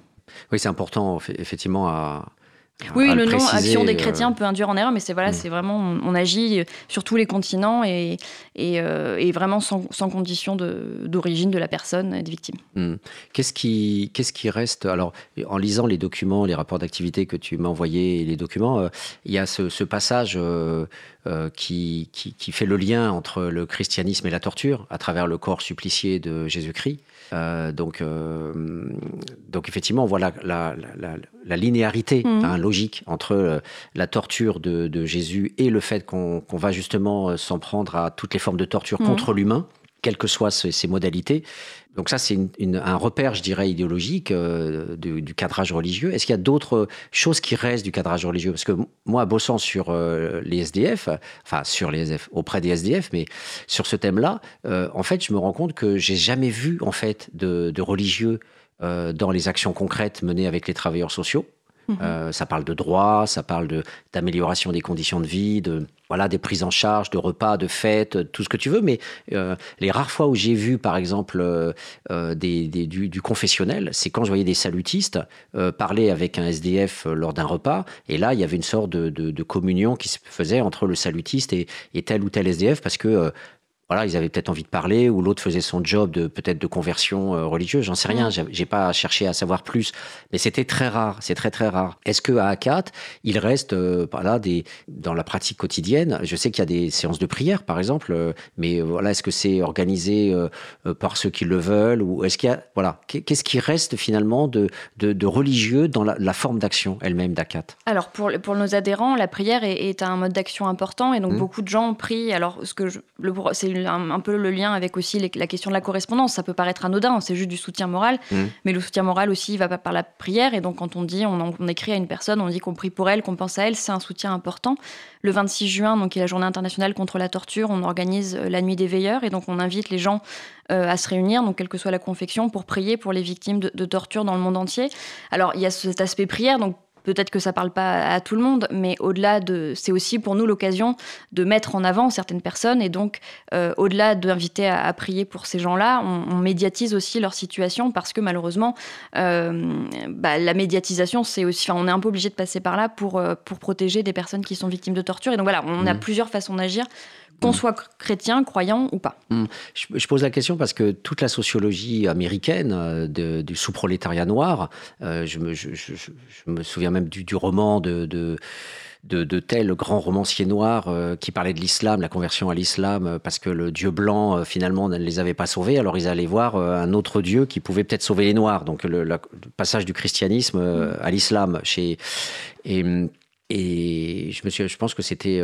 Oui, c'est important, eff- effectivement, à.
Oui,
à
le nom
préciser,
Action des
euh,
chrétiens peut induire en erreur, mais c'est voilà,
Mm.
c'est vraiment, on, on agit sur tous les continents et, et, euh, et vraiment sans, sans condition d'origine de, la personne et des victimes.
Hmm. Qu'est-ce qui, qu'est-ce qui reste? Alors, en lisant les documents, les rapports d'activité que tu m'as envoyés, et les documents, euh, il y a ce, ce passage euh, euh, qui, qui, qui fait le lien entre le christianisme et la torture à travers le corps supplicié de Jésus-Christ. Euh, donc, euh, donc, effectivement, on voit la, la, la, la linéarité
Mhm.
hein, logique entre euh, la torture de, de Jésus et le fait qu'on va justement s'en prendre à toutes les formes de torture
Mhm.
contre l'humain, quelles que soient ses, ses modalités. Donc ça, c'est une- une- un repère, je dirais, idéologique euh, du, du cadrage religieux. Est-ce qu'il y a d'autres choses qui restent du cadrage religieux? Parce que moi, bossant sur euh, les SDF, enfin sur les SDF, auprès des SDF, mais sur ce thème-là, euh, en fait, je me rends compte que j'ai jamais vu en fait de, de religieux dans les actions concrètes menées avec les travailleurs sociaux. Euh, ça parle de droits, ça parle de- d'amélioration des conditions de vie, de voilà des prises en charge, de repas, de fêtes, tout ce que tu veux. Mais euh, les rares fois où j'ai vu, par exemple, euh, euh, des, des- du, du confessionnel, c'est quand je voyais des salutistes euh, parler avec un SDF euh, lors d'un repas. Et là, il y avait une sorte de, de- de communion qui se faisait entre le salutiste et, et tel ou tel SDF parce que euh, voilà, ils avaient peut-être envie de parler, ou l'autre faisait son job de peut-être de conversion euh, religieuse, j'en sais rien,
Mm.
j'ai- pas cherché à savoir plus, mais c'était très rare, c'est très très rare. Est-ce que à il reste euh, voilà, des, dans la pratique quotidienne, je sais qu'il y a des séances de prière par exemple, euh, mais voilà, est-ce que c'est organisé euh, par ceux qui le veulent, ou est-ce qu'il y a, voilà, qu'est- qu'est-ce qui reste finalement de, de, de religieux dans la, la forme d'action elle-même d'ACAT
Alors pour, pour nos adhérents, la prière est, est un mode d'action important et donc
Mhm.
beaucoup de gens prient. Alors ce que je- le- c'est un, un peu le lien avec aussi les- la question de la correspondance. Ça peut paraître anodin, c'est juste du soutien moral,
Mhm.
mais le soutien moral aussi il va pas par la prière et donc quand on dit on écrit à une personne, on dit qu'on prie pour elle, qu'on pense à elle, c'est un soutien important. Le 26 juin, donc qui est la journée internationale contre la torture, on organise euh, la nuit des veilleurs et donc on invite les gens euh, à se réunir, donc quelle que soit la confection, pour prier pour les victimes de, de torture dans le monde entier. Alors il y a cet aspect prière, donc Peut-être que ça parle pas à tout le monde, mais au-delà de, c'est aussi pour nous l'occasion de mettre en avant certaines personnes et donc euh, au-delà d'inviter à, à prier pour ces gens-là, on, on médiatise aussi leur situation parce que malheureusement, euh, bah, la médiatisation, c'est aussi, enfin, on est un peu obligé de passer par là pour euh, pour protéger des personnes qui sont victimes de torture. Et donc voilà, on a
Mhm.
plusieurs façons d'agir, qu'on
Mhm.
soit chrétien, croyant ou pas.
Je, je pose la question parce que toute la sociologie américaine euh, de- du sous-prolétariat noir, euh, je, me, je- je- je- je me souviens même du, du roman de, de, de, de tel grand romancier noir euh, qui parlait de l'islam, la conversion à l'islam, euh, parce que le dieu blanc euh, finalement ne les avait pas sauvés, alors ils allaient voir un autre dieu qui pouvait peut-être sauver les noirs. Donc le, la- le passage du christianisme euh, à l'islam chez et, et je me suis, je pense que c'était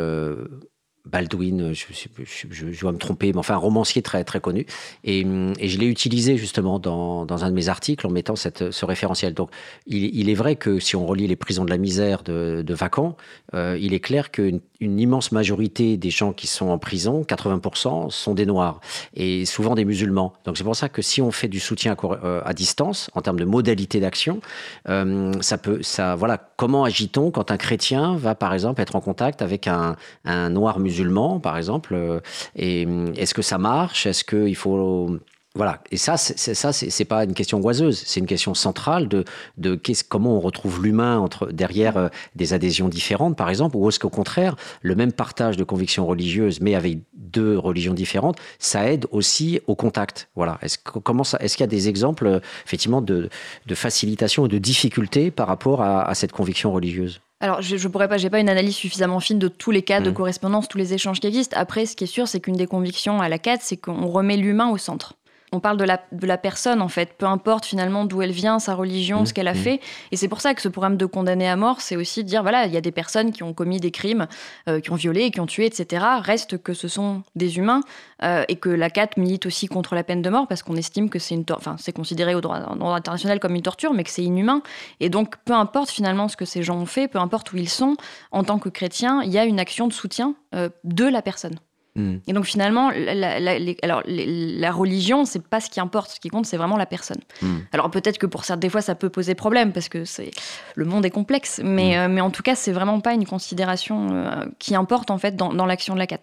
Baldwin, je, je, je, je, dois me tromper, mais enfin un romancier très très connu. Et, et je l'ai utilisé justement dans, dans, un de mes articles en mettant cette, ce référentiel. Donc il, il, est vrai que si on relie les prisons de la misère de, de Vacan, euh, il est clair qu'une une immense majorité des gens qui sont en prison, 80%, sont des Noirs et souvent des musulmans. Donc c'est pour ça que si on fait du soutien à, euh, distance, en termes de modalité d'action, euh, ça peut, ça, voilà, comment agit-on quand un chrétien va par exemple être en contact avec un, un noir musulman, par exemple, euh, et est-ce que ça marche? Est-ce qu'il faut voilà. Et ça, c'est ça, c'est pas une question oiseuse, c'est une question centrale de, de comment on retrouve l'humain entre derrière euh, des adhésions différentes, par exemple, ou est-ce qu'au contraire, le même partage de convictions religieuses, mais avec deux religions différentes, ça aide aussi au contact. Voilà. Est-ce comment ça, est-ce qu'il y a des exemples euh, effectivement de, de facilitation et de difficulté par rapport à, à cette conviction religieuse?
Alors, je, je pourrais pas, j'ai pas une analyse suffisamment fine de tous les cas de correspondance, tous les échanges qui existent. Après, ce qui est sûr, c'est qu'une des convictions à la CAD, c'est qu'on remet l'humain au centre on parle de la, de la personne en fait, peu importe finalement d'où elle vient, sa religion, mmh, ce qu'elle a mmh. fait. Et c'est pour ça que ce programme de condamner à mort, c'est aussi de dire voilà, il y a des personnes qui ont commis des crimes, euh, qui ont violé, qui ont tué, etc. Reste que ce sont des humains euh, et que la CAT milite aussi contre la peine de mort parce qu'on estime que c'est une, enfin c'est considéré au droit, droit, international comme une torture, mais que c'est inhumain. Et donc peu importe finalement ce que ces gens ont fait, peu importe où ils sont, en tant que chrétiens, il y a une action de soutien euh, de la personne. Mm. Et donc finalement, la, la, les, alors, les, la religion, c'est pas ce qui importe. Ce qui compte, c'est vraiment la personne. Mm. Alors peut-être que pour certaines des fois, ça peut poser problème parce que c'est le monde est complexe, mais, mm. euh, mais en tout cas, c'est vraiment pas une considération euh, qui importe en fait dans, dans l'action de la CAT.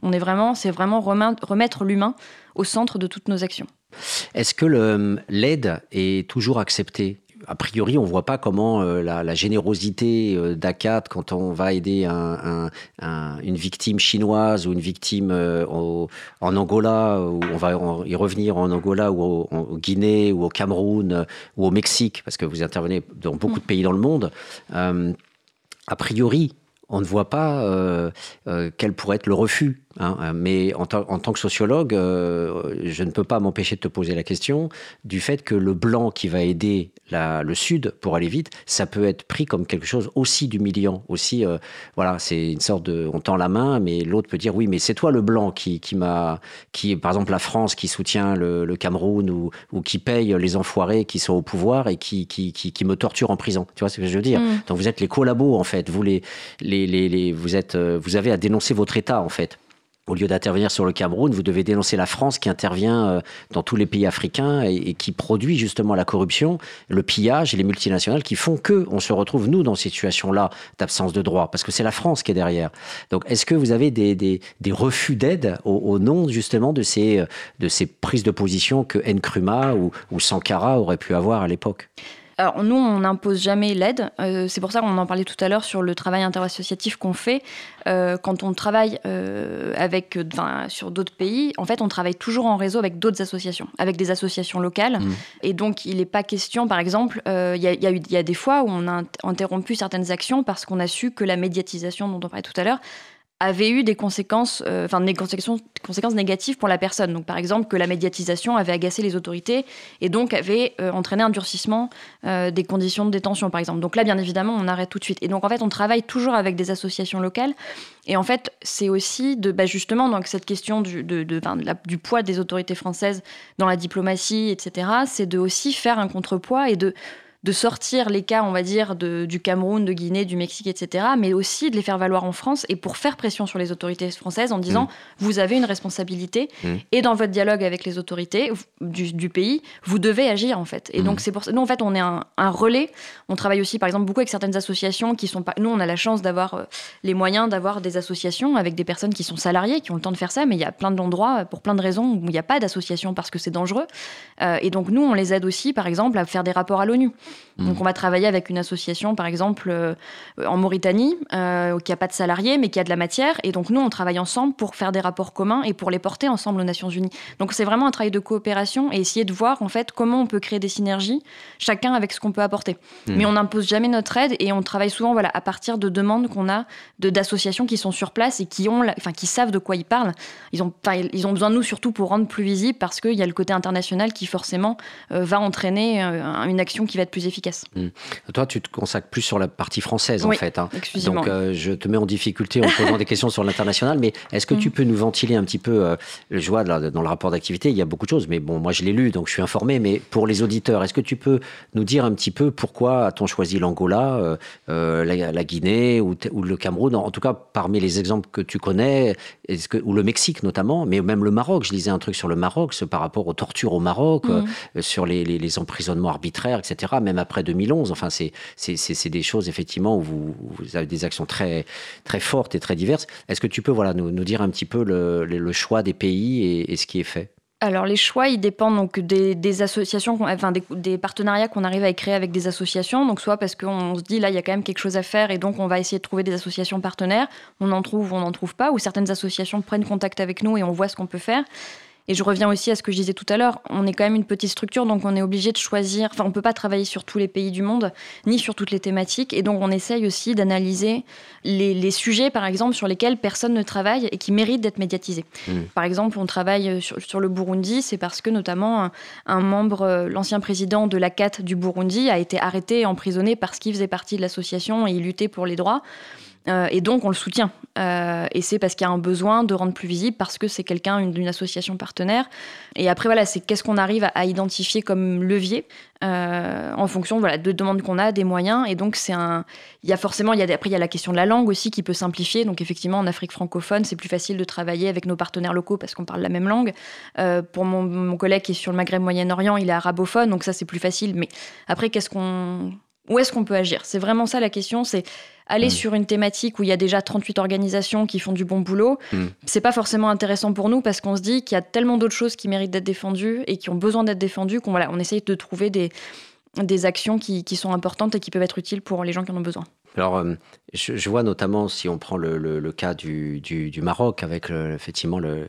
On est vraiment, c'est vraiment remettre l'humain au centre de toutes nos actions.
Est-ce que l'aide est toujours acceptée a priori, on ne voit pas comment euh, la, la, générosité euh, d'ACAT, quand on va aider un, un, un, une victime chinoise ou une victime euh, au, en Angola, ou on va y revenir en Angola ou au, au, Guinée ou au Cameroun euh, ou au Mexique, parce que vous intervenez dans beaucoup de pays dans le monde, a priori, on ne voit pas euh, euh, quel pourrait être le refus. Hein, mais en, en, tant que sociologue, euh, je ne peux pas m'empêcher de te poser la question du fait que le blanc qui va aider la, le Sud pour aller vite, ça peut être pris comme quelque chose aussi d'humiliant. Aussi, voilà, c'est une sorte de, on tend la main, mais l'autre peut dire oui, mais c'est toi le blanc qui, qui m'a, qui, par exemple, la France qui soutient le, le Cameroun ou, ou, qui paye les enfoirés qui sont au pouvoir et qui, qui, qui, qui me torturent en prison. Tu vois ce que je veux dire? Mmh. Donc vous êtes les collabos en fait, vous les, les, vous êtes, vous avez à dénoncer votre État en fait au lieu d'intervenir sur le Cameroun, vous devez dénoncer la France qui intervient euh, dans tous les pays africains et, qui produit justement la corruption, le pillage et les multinationales qui font que on se retrouve nous dans cette situation-là d'absence de droit, parce que c'est la France qui est derrière. Donc, est-ce que vous avez des, refus d'aide au, nom justement de ces, de ces prises de position que Nkrumah ou Sankara auraient pu avoir à l'époque?
Alors nous, on n'impose jamais l'aide. Euh, c'est pour ça qu'on en parlait tout à l'heure sur le travail interassociatif qu'on fait. Euh, quand on travaille euh, avec, sur d'autres pays, en fait, on travaille toujours en réseau avec d'autres associations, avec des associations locales. Mmh. Et donc, il n'est pas question, par exemple, il y, y, a y a des fois où on a interrompu certaines actions parce qu'on a su que la médiatisation dont on parlait tout à l'heure avait eu des conséquences, euh, des conséquences, conséquences négatives pour la personne. Donc par exemple que la médiatisation avait agacé les autorités et donc avait euh, entraîné un durcissement euh, des conditions de détention par exemple. Donc là bien évidemment on arrête tout de suite. Et donc en fait on travaille toujours avec des associations locales et en fait c'est aussi de bah, justement donc cette question du, de, du poids des autorités françaises dans la diplomatie etc. C'est de aussi faire un contrepoids et de de sortir les cas, on va dire, de, du Cameroun, de Guinée, du Mexique, etc., mais aussi de les faire valoir en France et pour faire pression sur les autorités françaises en disant mmh. vous avez une responsabilité mmh. et dans votre dialogue avec les autorités du, du, pays, vous devez agir en fait. Et mmh. donc c'est pour ça, nous en fait on est un, un, relais. On travaille aussi par exemple beaucoup avec certaines associations qui sont pas. Nous on a la chance d'avoir euh, les moyens d'avoir des associations avec des personnes qui sont salariées, qui ont le temps de faire ça, mais il y a plein d'endroits pour plein de raisons où il n'y a pas d'association parce que c'est dangereux. Euh, et donc nous on les aide aussi par exemple à faire des rapports à l'ONU. Mmh. Donc on va travailler avec une association, par exemple, euh, en Mauritanie, euh, qui n'a pas de salariés, mais qui a de la matière. Et donc nous, on travaille ensemble pour faire des rapports communs et pour les porter ensemble aux Nations Unies. Donc c'est vraiment un travail de coopération et essayer de voir en fait comment on peut créer des synergies, chacun avec ce qu'on peut apporter. Mmh. Mais on n'impose jamais notre aide et on travaille souvent voilà, à partir de demandes qu'on a d'associations qui sont sur place et qui, ont la, qui savent de quoi ils parlent. Ils ont, ils ont besoin de nous surtout pour rendre plus visible parce qu'il y a le côté international qui forcément euh, va entraîner euh, une action qui va être plus plus efficace.
Mmh. Toi, tu te consacres plus sur la partie française, en fait. hein.
exclusivement.
Donc, euh, je te mets en difficulté en posant des questions sur l'international, mais est-ce que tu
Mm.
peux nous ventiler un petit peu euh, Je vois là, dans le rapport d'activité, il y a beaucoup de choses, mais bon, moi, je l'ai lu, donc je suis informé. Mais pour les auditeurs, est-ce que tu peux nous dire un petit peu pourquoi a-t-on choisi l'Angola, euh, euh, la, la Guinée ou, le Cameroun? En tout cas, parmi les exemples que tu connais, est-ce que, ou le Mexique notamment, mais même le Maroc. Je lisais un truc sur le Maroc, ce- par rapport aux tortures au Maroc, euh,
Mhm.
sur les, les- les emprisonnements arbitraires, etc. Même après 2011. Enfin, c'est des choses effectivement où vous, avez des actions très très fortes et très diverses. Est-ce que tu peux voilà nous, nous dire un petit peu le, le- choix des pays et, ce qui est fait?
Alors les choix, ils dépendent donc des, associations, enfin des, partenariats qu'on arrive à créer avec des associations. Donc soit parce qu'on se dit là il y a quand même quelque chose à faire et donc on va essayer de trouver des associations partenaires. On en trouve ou on n'en trouve pas. Ou certaines associations prennent contact avec nous et on voit ce qu'on peut faire. Et je reviens aussi à ce que je disais tout à l'heure. On est quand même une petite structure, donc on est obligé de choisir. Enfin, on peut pas travailler sur tous les pays du monde, ni sur toutes les thématiques. Et donc on essaye aussi d'analyser les, les sujets, par exemple, sur lesquels personne ne travaille et qui méritent d'être médiatisés. Par exemple, on travaille sur, sur le Burundi, c'est parce que notamment un, un membre, euh, l'ancien président de la CAT du Burundi, a été arrêté et emprisonné parce qu'il faisait partie de l'association et il luttait pour les droits. Euh, et donc on le soutient. Euh, et c'est parce qu'il y a un besoin de rendre plus visible, parce que c'est quelqu'un une- d'une association partenaire. Et après, voilà, c'est qu'est-ce qu'on arrive à, identifier comme levier euh, en fonction voilà, de demandes qu'on a, des moyens. Et donc, c'est un. Il y a forcément, y a, après, il y a la question de la langue aussi qui peut simplifier. Donc, effectivement, en Afrique francophone, c'est plus facile de travailler avec nos partenaires locaux parce qu'on parle la même langue. Pour mon collègue qui est sur le Maghreb Moyen-Orient, il est arabophone, donc ça, c'est plus facile. Mais après, qu'est-ce qu'on. Où est-ce qu'on peut agir C'est vraiment ça la question. C'est aller
Mm.
sur une thématique où il y a déjà 38 organisations qui font du bon boulot.
Mm.
C'est pas forcément intéressant pour nous parce qu'on se dit qu'il y a tellement d'autres choses qui méritent d'être défendues et qui ont besoin d'être défendues qu'on voilà, on essaye de trouver des, des actions qui, qui sont importantes et qui peuvent être utiles pour les gens qui en ont besoin.
Alors, euh, je, je vois notamment, si on prend le, le- le cas du, du- du Maroc, avec le- effectivement le,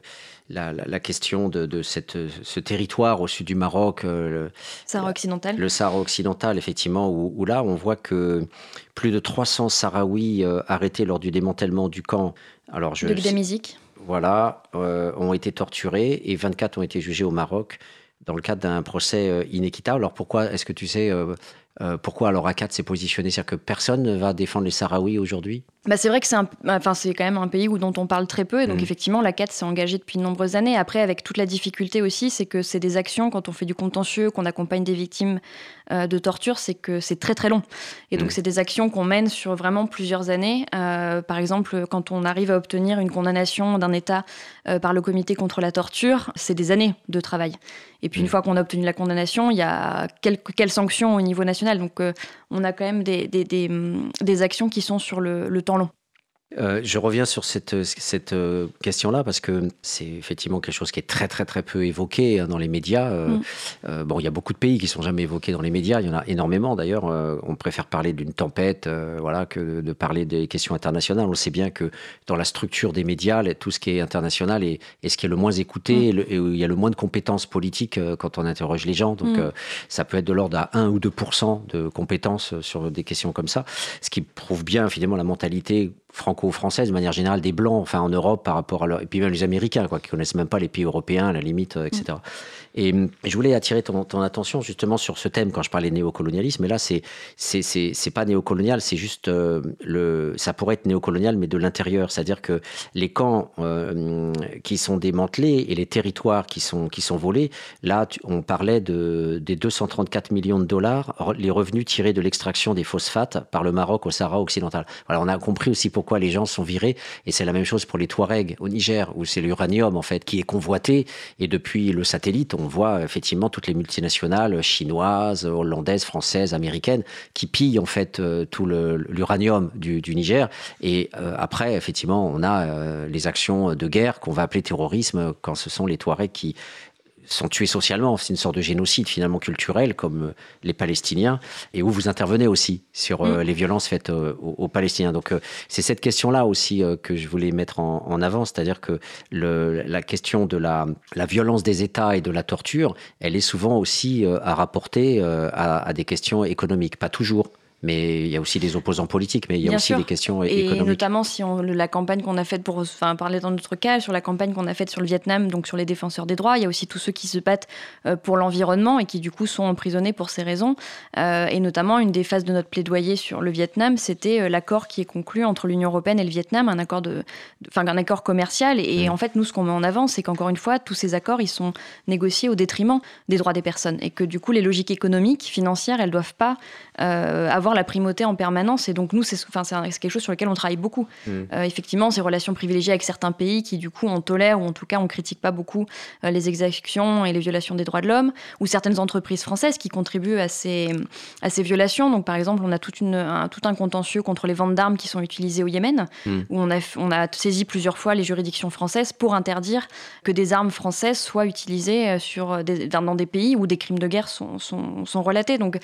la, la- la question de, de cette, ce territoire au sud du Maroc, euh, le-
Sahara occidental.
le Sahara occidental, effectivement, où, où là, on voit que plus de 300 Sahraouis euh, arrêtés lors du démantèlement du camp. Alors, je,
de Gdamizik.
voilà, euh, ont été torturés et 24 ont été jugés au Maroc dans le cadre d'un procès inéquitable. Alors pourquoi est-ce que tu sais euh, pourquoi alors ACAT s'est positionné? C'est-à-dire que personne ne va défendre les Sahraouis aujourd'hui?
Bah, c'est vrai que c'est enfin, c'est quand même un pays où, dont on parle très peu. Et donc,
Mhm.
effectivement, la CAT s'est engagée depuis de nombreuses années. Après, avec toute la difficulté aussi, c'est que c'est des actions, quand on fait du contentieux, qu'on accompagne des victimes euh, de torture, c'est que c'est très très long. Et donc,
Mhm.
c'est des actions qu'on mène sur vraiment plusieurs années. Euh, par exemple, quand on arrive à obtenir une condamnation d'un État euh, par le comité contre la torture, c'est des années de travail. Et puis, une
Mhm.
fois qu'on a obtenu la condamnation, il y a quelles sanctions au niveau national. Donc, euh, on a quand même hum, des actions qui sont sur le temps long.
Euh, je reviens sur cette, cette euh, question-là parce que c'est effectivement quelque chose qui est très très très peu évoqué hein, dans les médias. Euh,
Mm.
euh, bon, il y a beaucoup de pays qui sont jamais évoqués dans les médias. Il y en a énormément d'ailleurs. Euh, on préfère parler d'une tempête, euh, voilà, que de parler des questions internationales. On sait bien que dans la structure des médias, tout ce qui est international est, est ce qui est le moins écouté et, le- et où il y a le moins de compétences politiques euh, quand on interroge les gens. Donc,
Mm.
euh, ça peut être de l'ordre à 1 ou 2 de compétences euh, sur des questions comme ça, ce qui prouve bien finalement la mentalité franco-française de manière générale des blancs, enfin en Europe par rapport à leur... et puis même les Américains quoi, qui connaissent même pas les pays européens à la limite, euh, etc. Et hum, je voulais attirer ton, attention justement sur ce thème quand je parlais néocolonialisme. Mais là, c'est c'est pas néocolonial, c'est juste euh, le ça pourrait être néocolonial, mais de l'intérieur, c'est-à-dire que les camps euh, qui sont démantelés et les territoires qui sont qui sont volés. Là, on parlait de des 234 millions de dollars, les revenus tirés de l'extraction des phosphates par le Maroc au Sahara occidental. Voilà, on a compris aussi pourquoi les gens sont virés. Et c'est la même chose pour les Touaregs au Niger, où c'est l'uranium en fait qui est convoité. Et depuis le satellite, on voit effectivement toutes les multinationales chinoises, hollandaises, françaises, américaines qui pillent en fait euh, tout l'uranium du, du Niger. Et euh, après, effectivement, on a euh, les actions de guerre qu'on va appeler terrorisme quand ce sont les Touaregs qui sont tués socialement. C'est une sorte de génocide finalement culturel comme euh, les Palestiniens et où vous intervenez aussi sur euh, les violences faites euh, aux, aux Palestiniens. Donc c'est cette question-là aussi que je voulais mettre en, en avant, c'est-à-dire que le, la question de la, la violence des États et de la torture, elle est souvent aussi à rapporter à, à des questions économiques, pas toujours. Mais il y a aussi des opposants politiques, mais il y a
Bien
aussi
sûr.
des questions
Et
économiques.
notamment si on, la campagne qu'on a faite pour, enfin, parler dans notre cas, sur la campagne qu'on a faite sur le Vietnam, donc sur les défenseurs des droits, il y a aussi tous ceux qui se battent euh, pour l'environnement et qui du coup sont emprisonnés pour ces raisons. Euh, et notamment, une des phases de notre plaidoyer sur le Vietnam, c'était euh, l'accord qui est conclu entre l'Union européenne et le Vietnam, un accord de, enfin, un accord commercial. Et
Mm.
en fait, nous, ce qu'on met en avant, c'est qu'encore une fois, tous ces accords, ils sont négociés au détriment des droits des personnes, et que du coup, les logiques économiques, financières, elles doivent pas euh, avoir la primauté en permanence. Et donc, nous, c'est enfin, quelque chose sur lequel on travaille beaucoup.
Mm.
Euh, effectivement, ces relations privilégiées avec certains pays qui, du coup, on tolère, ou en tout cas, on critique pas beaucoup euh, les exactions et les violations des droits de l'homme, ou certaines entreprises françaises qui contribuent à ces, à ces violations. Donc, par exemple, on a toute une, un, tout un contentieux contre les ventes d'armes qui sont utilisées au Yémen,
Mm.
où on a, on a saisi plusieurs fois les juridictions françaises pour interdire que des armes françaises soient utilisées euh, sur des, dans des pays où des crimes de guerre sont, sont, sont relatés. Donc,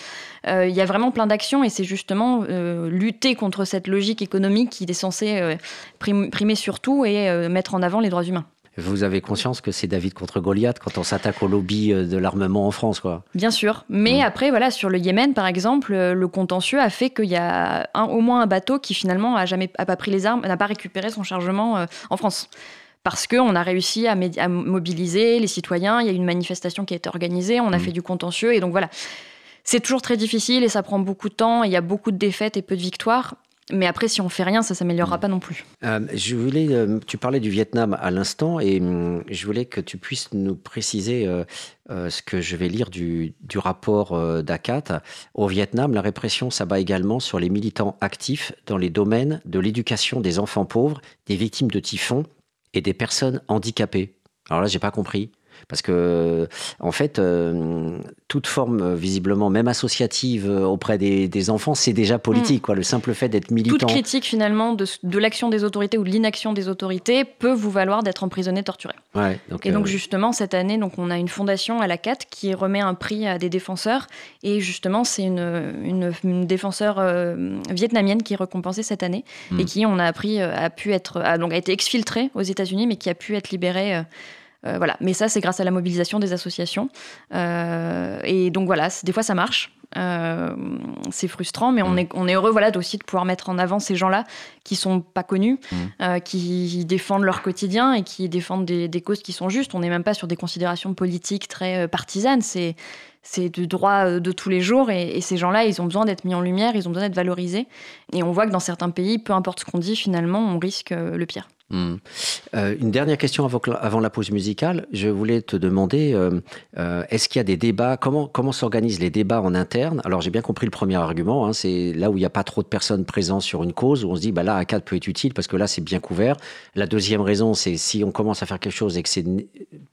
euh, il y a vraiment plein d'actions et c'est justement euh, lutter contre cette logique économique qui est censée euh, prim- primer sur tout et euh, mettre en avant les droits humains.
Vous avez conscience que c'est David contre Goliath quand on s'attaque au lobby de l'armement en France, quoi.
Bien sûr. Mais
Mm.
après, voilà, sur le Yémen, par exemple, le contentieux a fait qu'il y a un- au moins un bateau qui finalement a jamais a pas pris les armes, n'a pas récupéré son chargement en France. Parce qu'on a réussi à mobiliser les citoyens, il y a eu une manifestation qui a été organisée, on a
Mm.
fait du contentieux, et donc voilà. C'est toujours très difficile et ça prend beaucoup de temps, il y a beaucoup de défaites et peu de victoires. Mais après, si on fait rien, ça s'améliorera
Mm.
pas non plus.
Euh, je voulais, euh, tu parlais du Vietnam à l'instant et hum, je voulais que tu puisses nous préciser euh, ce que je vais lire du, du rapport d'ACAT. Au Vietnam, la répression s'abat également sur les militants actifs dans les domaines de l'éducation des enfants pauvres, des victimes de typhon et des personnes handicapées. Alors là, j'ai pas compris. Parce que, en fait, euh, toute forme, euh, visiblement, même associative euh, auprès des, des enfants, c'est déjà politique. Quoi. Le simple fait d'être militant.
Toute critique finalement de, de l'action des autorités ou de l'inaction des autorités peut vous valoir d'être emprisonné, torturé.
Ouais, donc,
Et donc justement cette année, donc on a une fondation à la CAT qui remet un prix à des défenseurs et justement c'est une, une, une défenseur euh, vietnamienne qui est récompensée cette année
Hmm.
et qui on a appris a pu être a, donc a été exfiltrée aux États-Unis mais qui a pu être libérée. Euh, voilà, mais ça c'est grâce à la mobilisation des associations. Euh, et donc voilà, des fois ça marche. Euh, c'est frustrant, mais on
Mm.
est, on est heureux voilà, aussi de pouvoir mettre en avant ces gens-là qui sont pas connus,
Mm.
qui défendent leur quotidien et qui défendent des, des causes qui sont justes. On n'est même pas sur des considérations politiques très partisanes, c'est c'est du droit de tous les jours et, et ces gens-là, ils ont besoin d'être mis en lumière, ils ont besoin d'être valorisés. Et on voit que dans certains pays, peu importe ce qu'on dit, finalement, on risque le pire.
Hmm. Euh, une dernière question avant, la pause musicale. Je voulais te demander, euh, euh, est-ce qu'il y a des débats? Comment, comment s'organisent les débats en interne? Alors j'ai bien compris le premier argument, hein, c'est là où il n'y a pas trop de personnes présentes sur une cause, où on se dit, bah là, ACAD peut être utile parce que là, c'est bien couvert. La deuxième raison, c'est si on commence à faire quelque chose et que c'est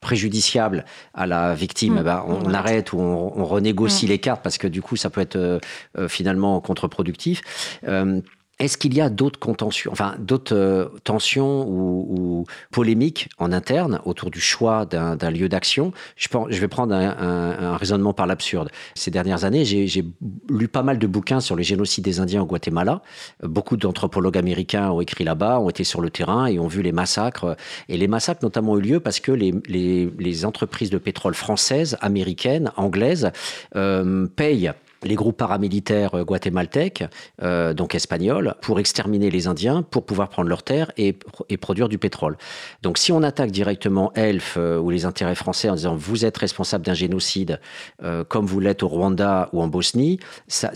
préjudiciable à la victime,
Mm.
eh ben, on, arrête ou on, on renégocie les cartes parce que du coup, ça peut être finalement contre-productif. Est-ce qu'il y a d'autres contentieux, enfin d'autres euh, tensions ou, polémiques en interne autour du choix d'un lieu d'action? Je, je vais prendre un, raisonnement par l'absurde. Ces dernières années, j'ai lu pas mal de bouquins sur le génocide des Indiens au Guatemala. Beaucoup d'anthropologues américains ont écrit là-bas, ont été sur le terrain et ont vu les massacres. Et les massacres notamment ont eu lieu parce que les entreprises de pétrole françaises, américaines, anglaises euh, payent les groupes paramilitaires euh, guatémaltèques, euh, donc espagnols, pour exterminer les Indiens, pour pouvoir prendre leurs terres et, et produire du pétrole. Donc si on attaque directement Elf euh, ou les intérêts français en disant vous êtes responsable d'un génocide comme vous l'êtes au Rwanda ou en Bosnie, ça,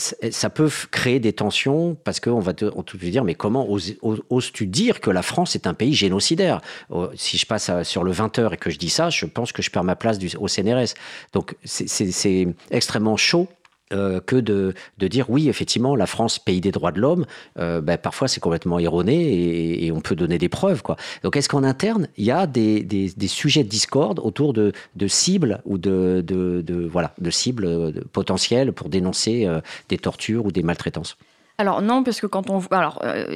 peut créer des tensions parce qu'on va te, on te dire mais comment oses- oses- oses-tu dire que la France est un pays génocidaire? Euh, Si je passe sur le 20 heures et que je dis ça, je pense que je perds ma place au CNRS. Donc c'est extrêmement chaud euh, que de, de dire oui, effectivement, la France, pays des droits de l'homme, euh, ben, parfois c'est complètement erroné et, et on peut donner des preuves. Quoi. Donc est-ce qu'en interne, il y a des, des, des sujets de discorde autour de, de cibles ou de, de, voilà, de cibles euh, potentielles pour dénoncer des tortures ou des maltraitances?
Alors non, parce que quand on... Alors, euh,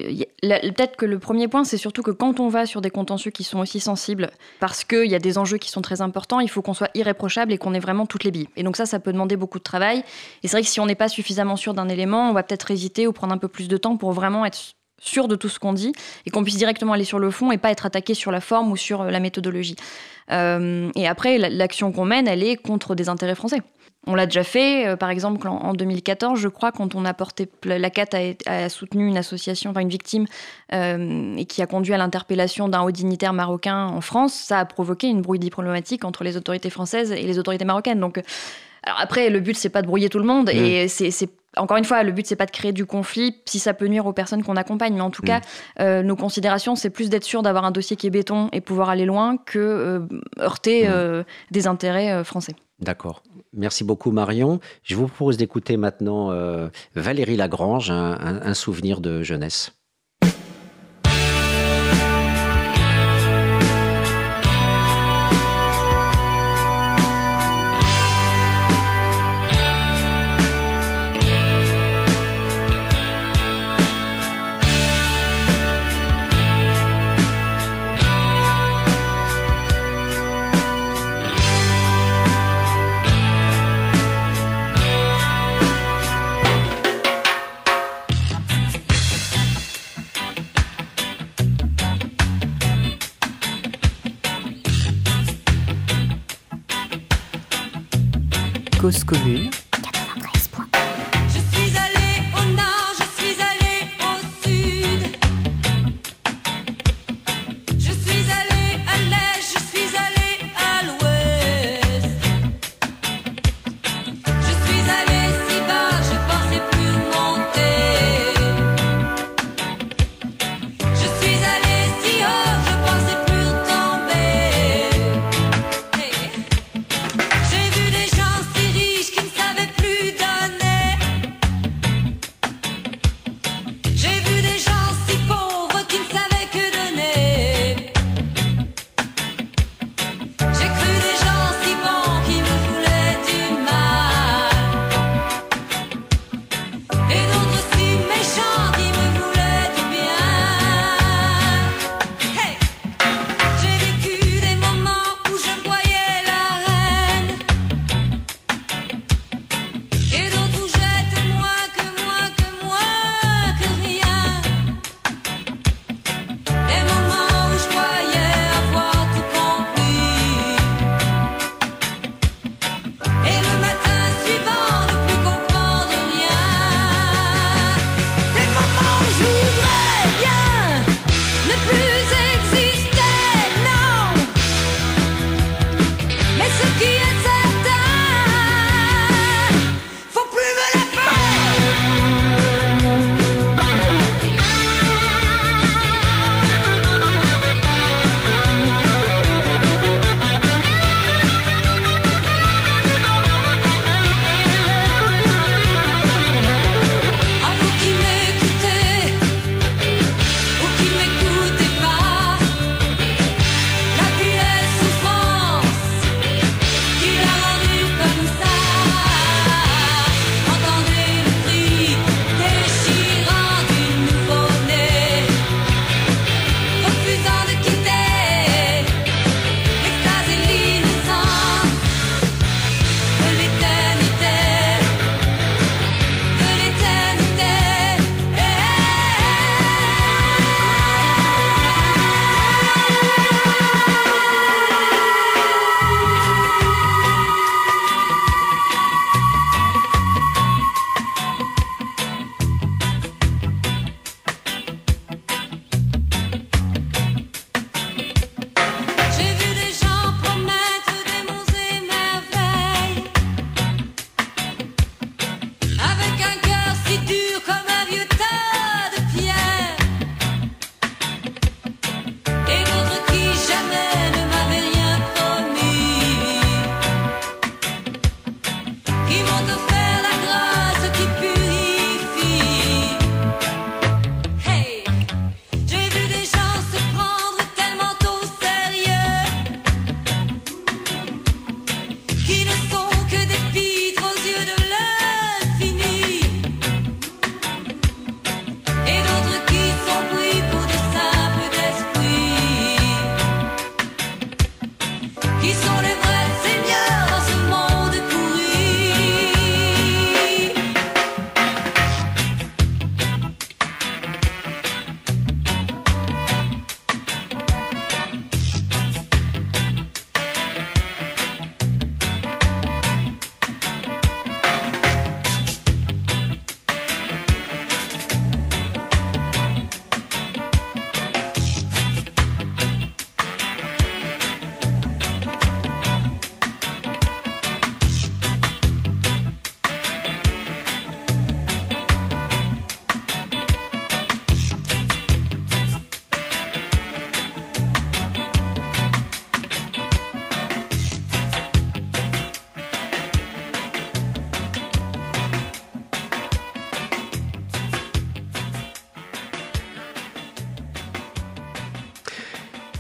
peut-être que le premier point, c'est surtout que quand on va sur des contentieux qui sont aussi sensibles, parce qu'il y a des enjeux qui sont très importants, il faut qu'on soit irréprochable et qu'on ait vraiment toutes les billes. Et donc ça, ça peut demander beaucoup de travail. Et c'est vrai que si on n'est pas suffisamment sûr d'un élément, on va peut-être hésiter ou prendre un peu plus de temps pour vraiment être sûr de tout ce qu'on dit et qu'on puisse directement aller sur le fond et pas être attaqué sur la forme ou sur euh, la méthodologie. Euh, et après, la- l'action qu'on mène, elle est contre des intérêts français. On l'a déjà fait, par exemple en, 2014, je crois, quand on a porté la CAT a, soutenu une association, enfin une victime, et qui a conduit à l'interpellation d'un haut dignitaire marocain en France, ça a provoqué une brouille diplomatique entre les autorités françaises et les autorités marocaines. Donc alors après, le but c'est pas de brouiller tout le monde, et mm. c'est encore une fois, le but c'est pas de créer du conflit si ça peut nuire aux personnes qu'on accompagne, mais en tout mm. cas, euh, nos considérations c'est plus d'être sûr d'avoir un dossier qui est béton et pouvoir aller loin que euh, heurter mm. euh, des intérêts français.
D'accord. Merci beaucoup Marion. Je vous propose d'écouter maintenant Valérie Lagrange, un souvenir de jeunesse.
Cause commune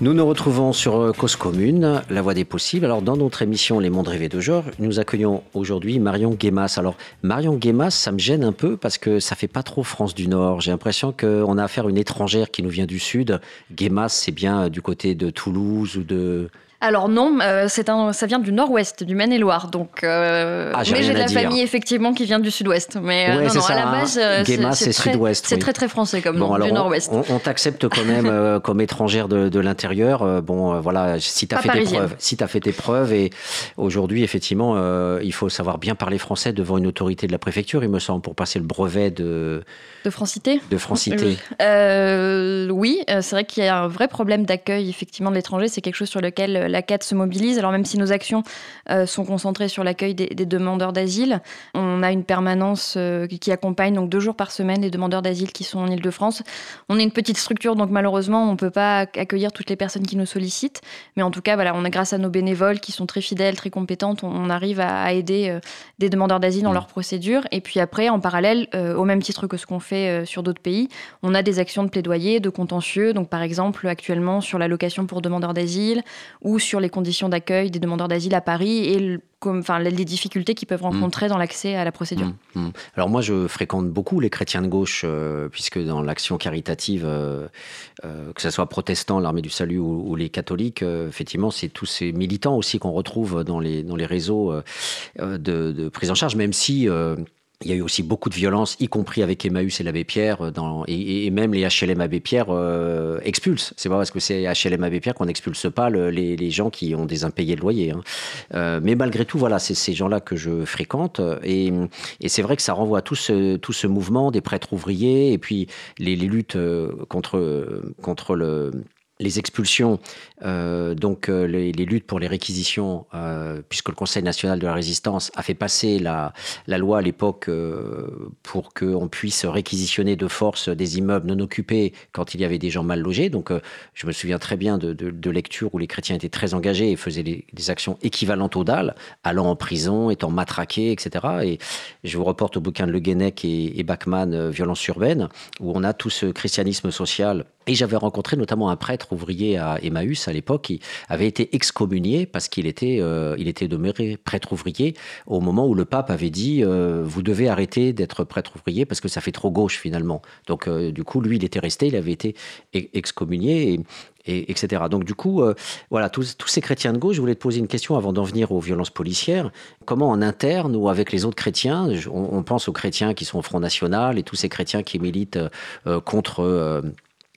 Nous nous retrouvons sur euh, Cause Commune, la voie des possibles. Alors, dans notre émission Les Mondes Rêvés de genre, nous accueillons aujourd'hui Marion Guémas. Alors, Marion Guémas, ça me gêne un peu parce que ça fait pas trop France du Nord. J'ai l'impression qu'on a affaire à une étrangère qui nous vient du Sud. Guémas, c'est bien euh, du côté de Toulouse ou de.
Alors non, euh, c'est un, ça vient du nord-ouest, du Maine-et-Loire. Donc, euh,
Ah, j'ai
mais j'ai de la
dire.
famille effectivement qui vient du sud-ouest. Mais euh,
Ouais,
non, non,
ça,
à la
hein.
base,
Guémas, c'est sud-ouest,
C'est
oui.
très très français comme nom,
Bon, alors,
du nord-ouest.
on, on t'accepte quand même euh, comme étrangère de, de l'intérieur. Bon, voilà, si tu as
Pas
fait tes preuves, si tu fait tes preuves, et aujourd'hui, effectivement, il faut savoir bien parler français devant une autorité de la préfecture, il me semble, pour passer le brevet de,
De francité
de francité.
Oui, c'est vrai qu'il y a un vrai problème d'accueil effectivement de l'étranger. C'est quelque chose sur lequel la CAT se mobilise. Alors même si nos actions euh, sont concentrées sur l'accueil des, des demandeurs d'asile, on a une permanence euh, qui- accompagne donc deux jours par semaine les demandeurs d'asile qui sont en Ile-de-France. On est une petite structure, donc malheureusement on peut pas ac- accueillir toutes les personnes qui nous sollicitent. Mais en tout cas, voilà, on est grâce à nos bénévoles qui sont très fidèles, très compétentes, on, arrive à, aider euh, des demandeurs d'asile dans
Mm.
leur procédure. Et puis après, en parallèle, au même titre que ce qu'on fait sur d'autres pays, on a des actions de plaidoyer, de contentieux. Donc par exemple, actuellement sur l'allocation pour demandeurs d'asile ou sur les conditions d'accueil des demandeurs d'asile à Paris et le- comme, enfin, les difficultés qu'ils peuvent rencontrer dans l'accès à la procédure.
Mm, mm. Alors moi, je fréquente beaucoup les chrétiens de gauche, euh, puisque dans l'action caritative, euh, euh, que ce soit protestants, l'armée du salut ou, ou les catholiques, effectivement, c'est tous ces militants aussi qu'on retrouve dans les, dans les réseaux de, de prise en charge, même si... euh, il y a eu aussi beaucoup de violence, y compris avec Emmaüs et l'abbé Pierre, euh, et, même les HLM Abbé Pierre euh, expulsent. C'est pas parce que c'est HLM Abbé Pierre qu'on n'expulse pas le- les, gens qui ont des impayés de loyer. hein. Euh, mais malgré tout, voilà, c'est ces gens-là que je fréquente. Et, et c'est vrai que ça renvoie à tout ce, mouvement des prêtres ouvriers et puis les, luttes euh, contre, contre le les expulsions, euh, donc euh, les, luttes pour les réquisitions, euh, puisque le Conseil national de la résistance a fait passer la, loi à l'époque pour qu'on puisse réquisitionner de force des immeubles non occupés quand il y avait des gens mal logés. Donc je me souviens très bien de, lectures où les chrétiens étaient très engagés et faisaient des, actions équivalentes aux dalles, allant en prison, étant matraqués, etc. Et je vous reporte au bouquin de Le Guenec et, et Bachmann, Violence urbaine, où on a tout ce christianisme social. Et j'avais rencontré notamment un prêtre ouvrier à Emmaüs à l'époque avait été excommunié parce qu'il était, euh, il était demeuré prêtre ouvrier au moment où le pape avait dit euh, vous devez arrêter d'être prêtre ouvrier parce que ça fait trop gauche finalement. Donc euh, du coup lui il était resté, il avait été e- excommunié et, et- etc. Donc du coup, voilà, tous, ces chrétiens de gauche, je voulais te poser une question avant d'en venir aux violences policières. Comment en interne ou avec les autres chrétiens, on, pense aux chrétiens qui sont au Front National et tous ces chrétiens qui militent contre...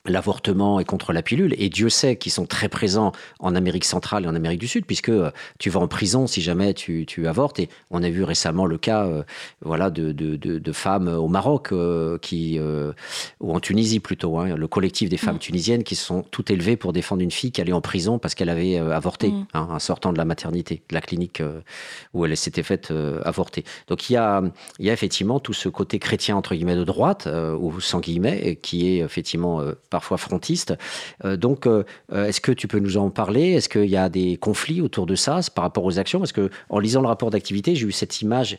l'avortement et contre la pilule. Et Dieu sait qu'ils sont très présents en Amérique centrale et en Amérique du Sud, puisque euh, tu vas en prison si jamais tu, tu avortes. Et on a vu récemment le cas euh, voilà, de, de, de, de femmes au Maroc, euh, qui, euh, ou en Tunisie plutôt, hein, le collectif des femmes tunisiennes qui se sont toutes élevées pour défendre une fille qui allait en prison parce qu'elle avait avorté
Mm.
hein, en sortant de la maternité, de la clinique où elle s'était faite avorter. Donc il y, a, il y a effectivement tout ce côté chrétien entre guillemets de droite, ou sans guillemets, qui est effectivement parfois frontiste. Euh, donc euh, euh, est-ce que tu peux nous en parler? Est-ce qu'il y a des conflits autour de ça par rapport aux actions? Parce que en lisant le rapport d'activité, j'ai eu cette image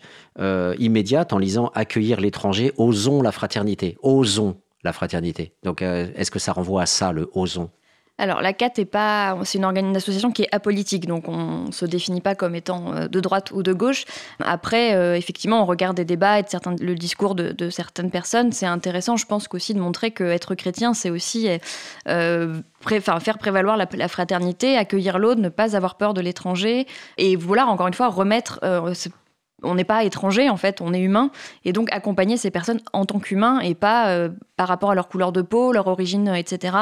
immédiate en lisant accueillir l'étranger, osons la fraternité, osons la fraternité. Donc est-ce que ça renvoie à ça le osons
Alors, la CAT est pas, c'est une, une association qui est apolitique, donc on se définit pas comme étant euh, de droite ou de gauche. Après, euh, effectivement, on regarde des débats et le discours de, certaines personnes. C'est intéressant, je pense, qu'aussi de montrer que être chrétien, c'est aussi euh, faire prévaloir la, fraternité, accueillir l'autre, ne pas avoir peur de l'étranger, et vouloir encore une fois remettre. On n'est pas étranger en fait, on est humain, et donc accompagner ces personnes en tant qu'humains et pas euh, par rapport à leur couleur de peau, leur origine, euh, etc.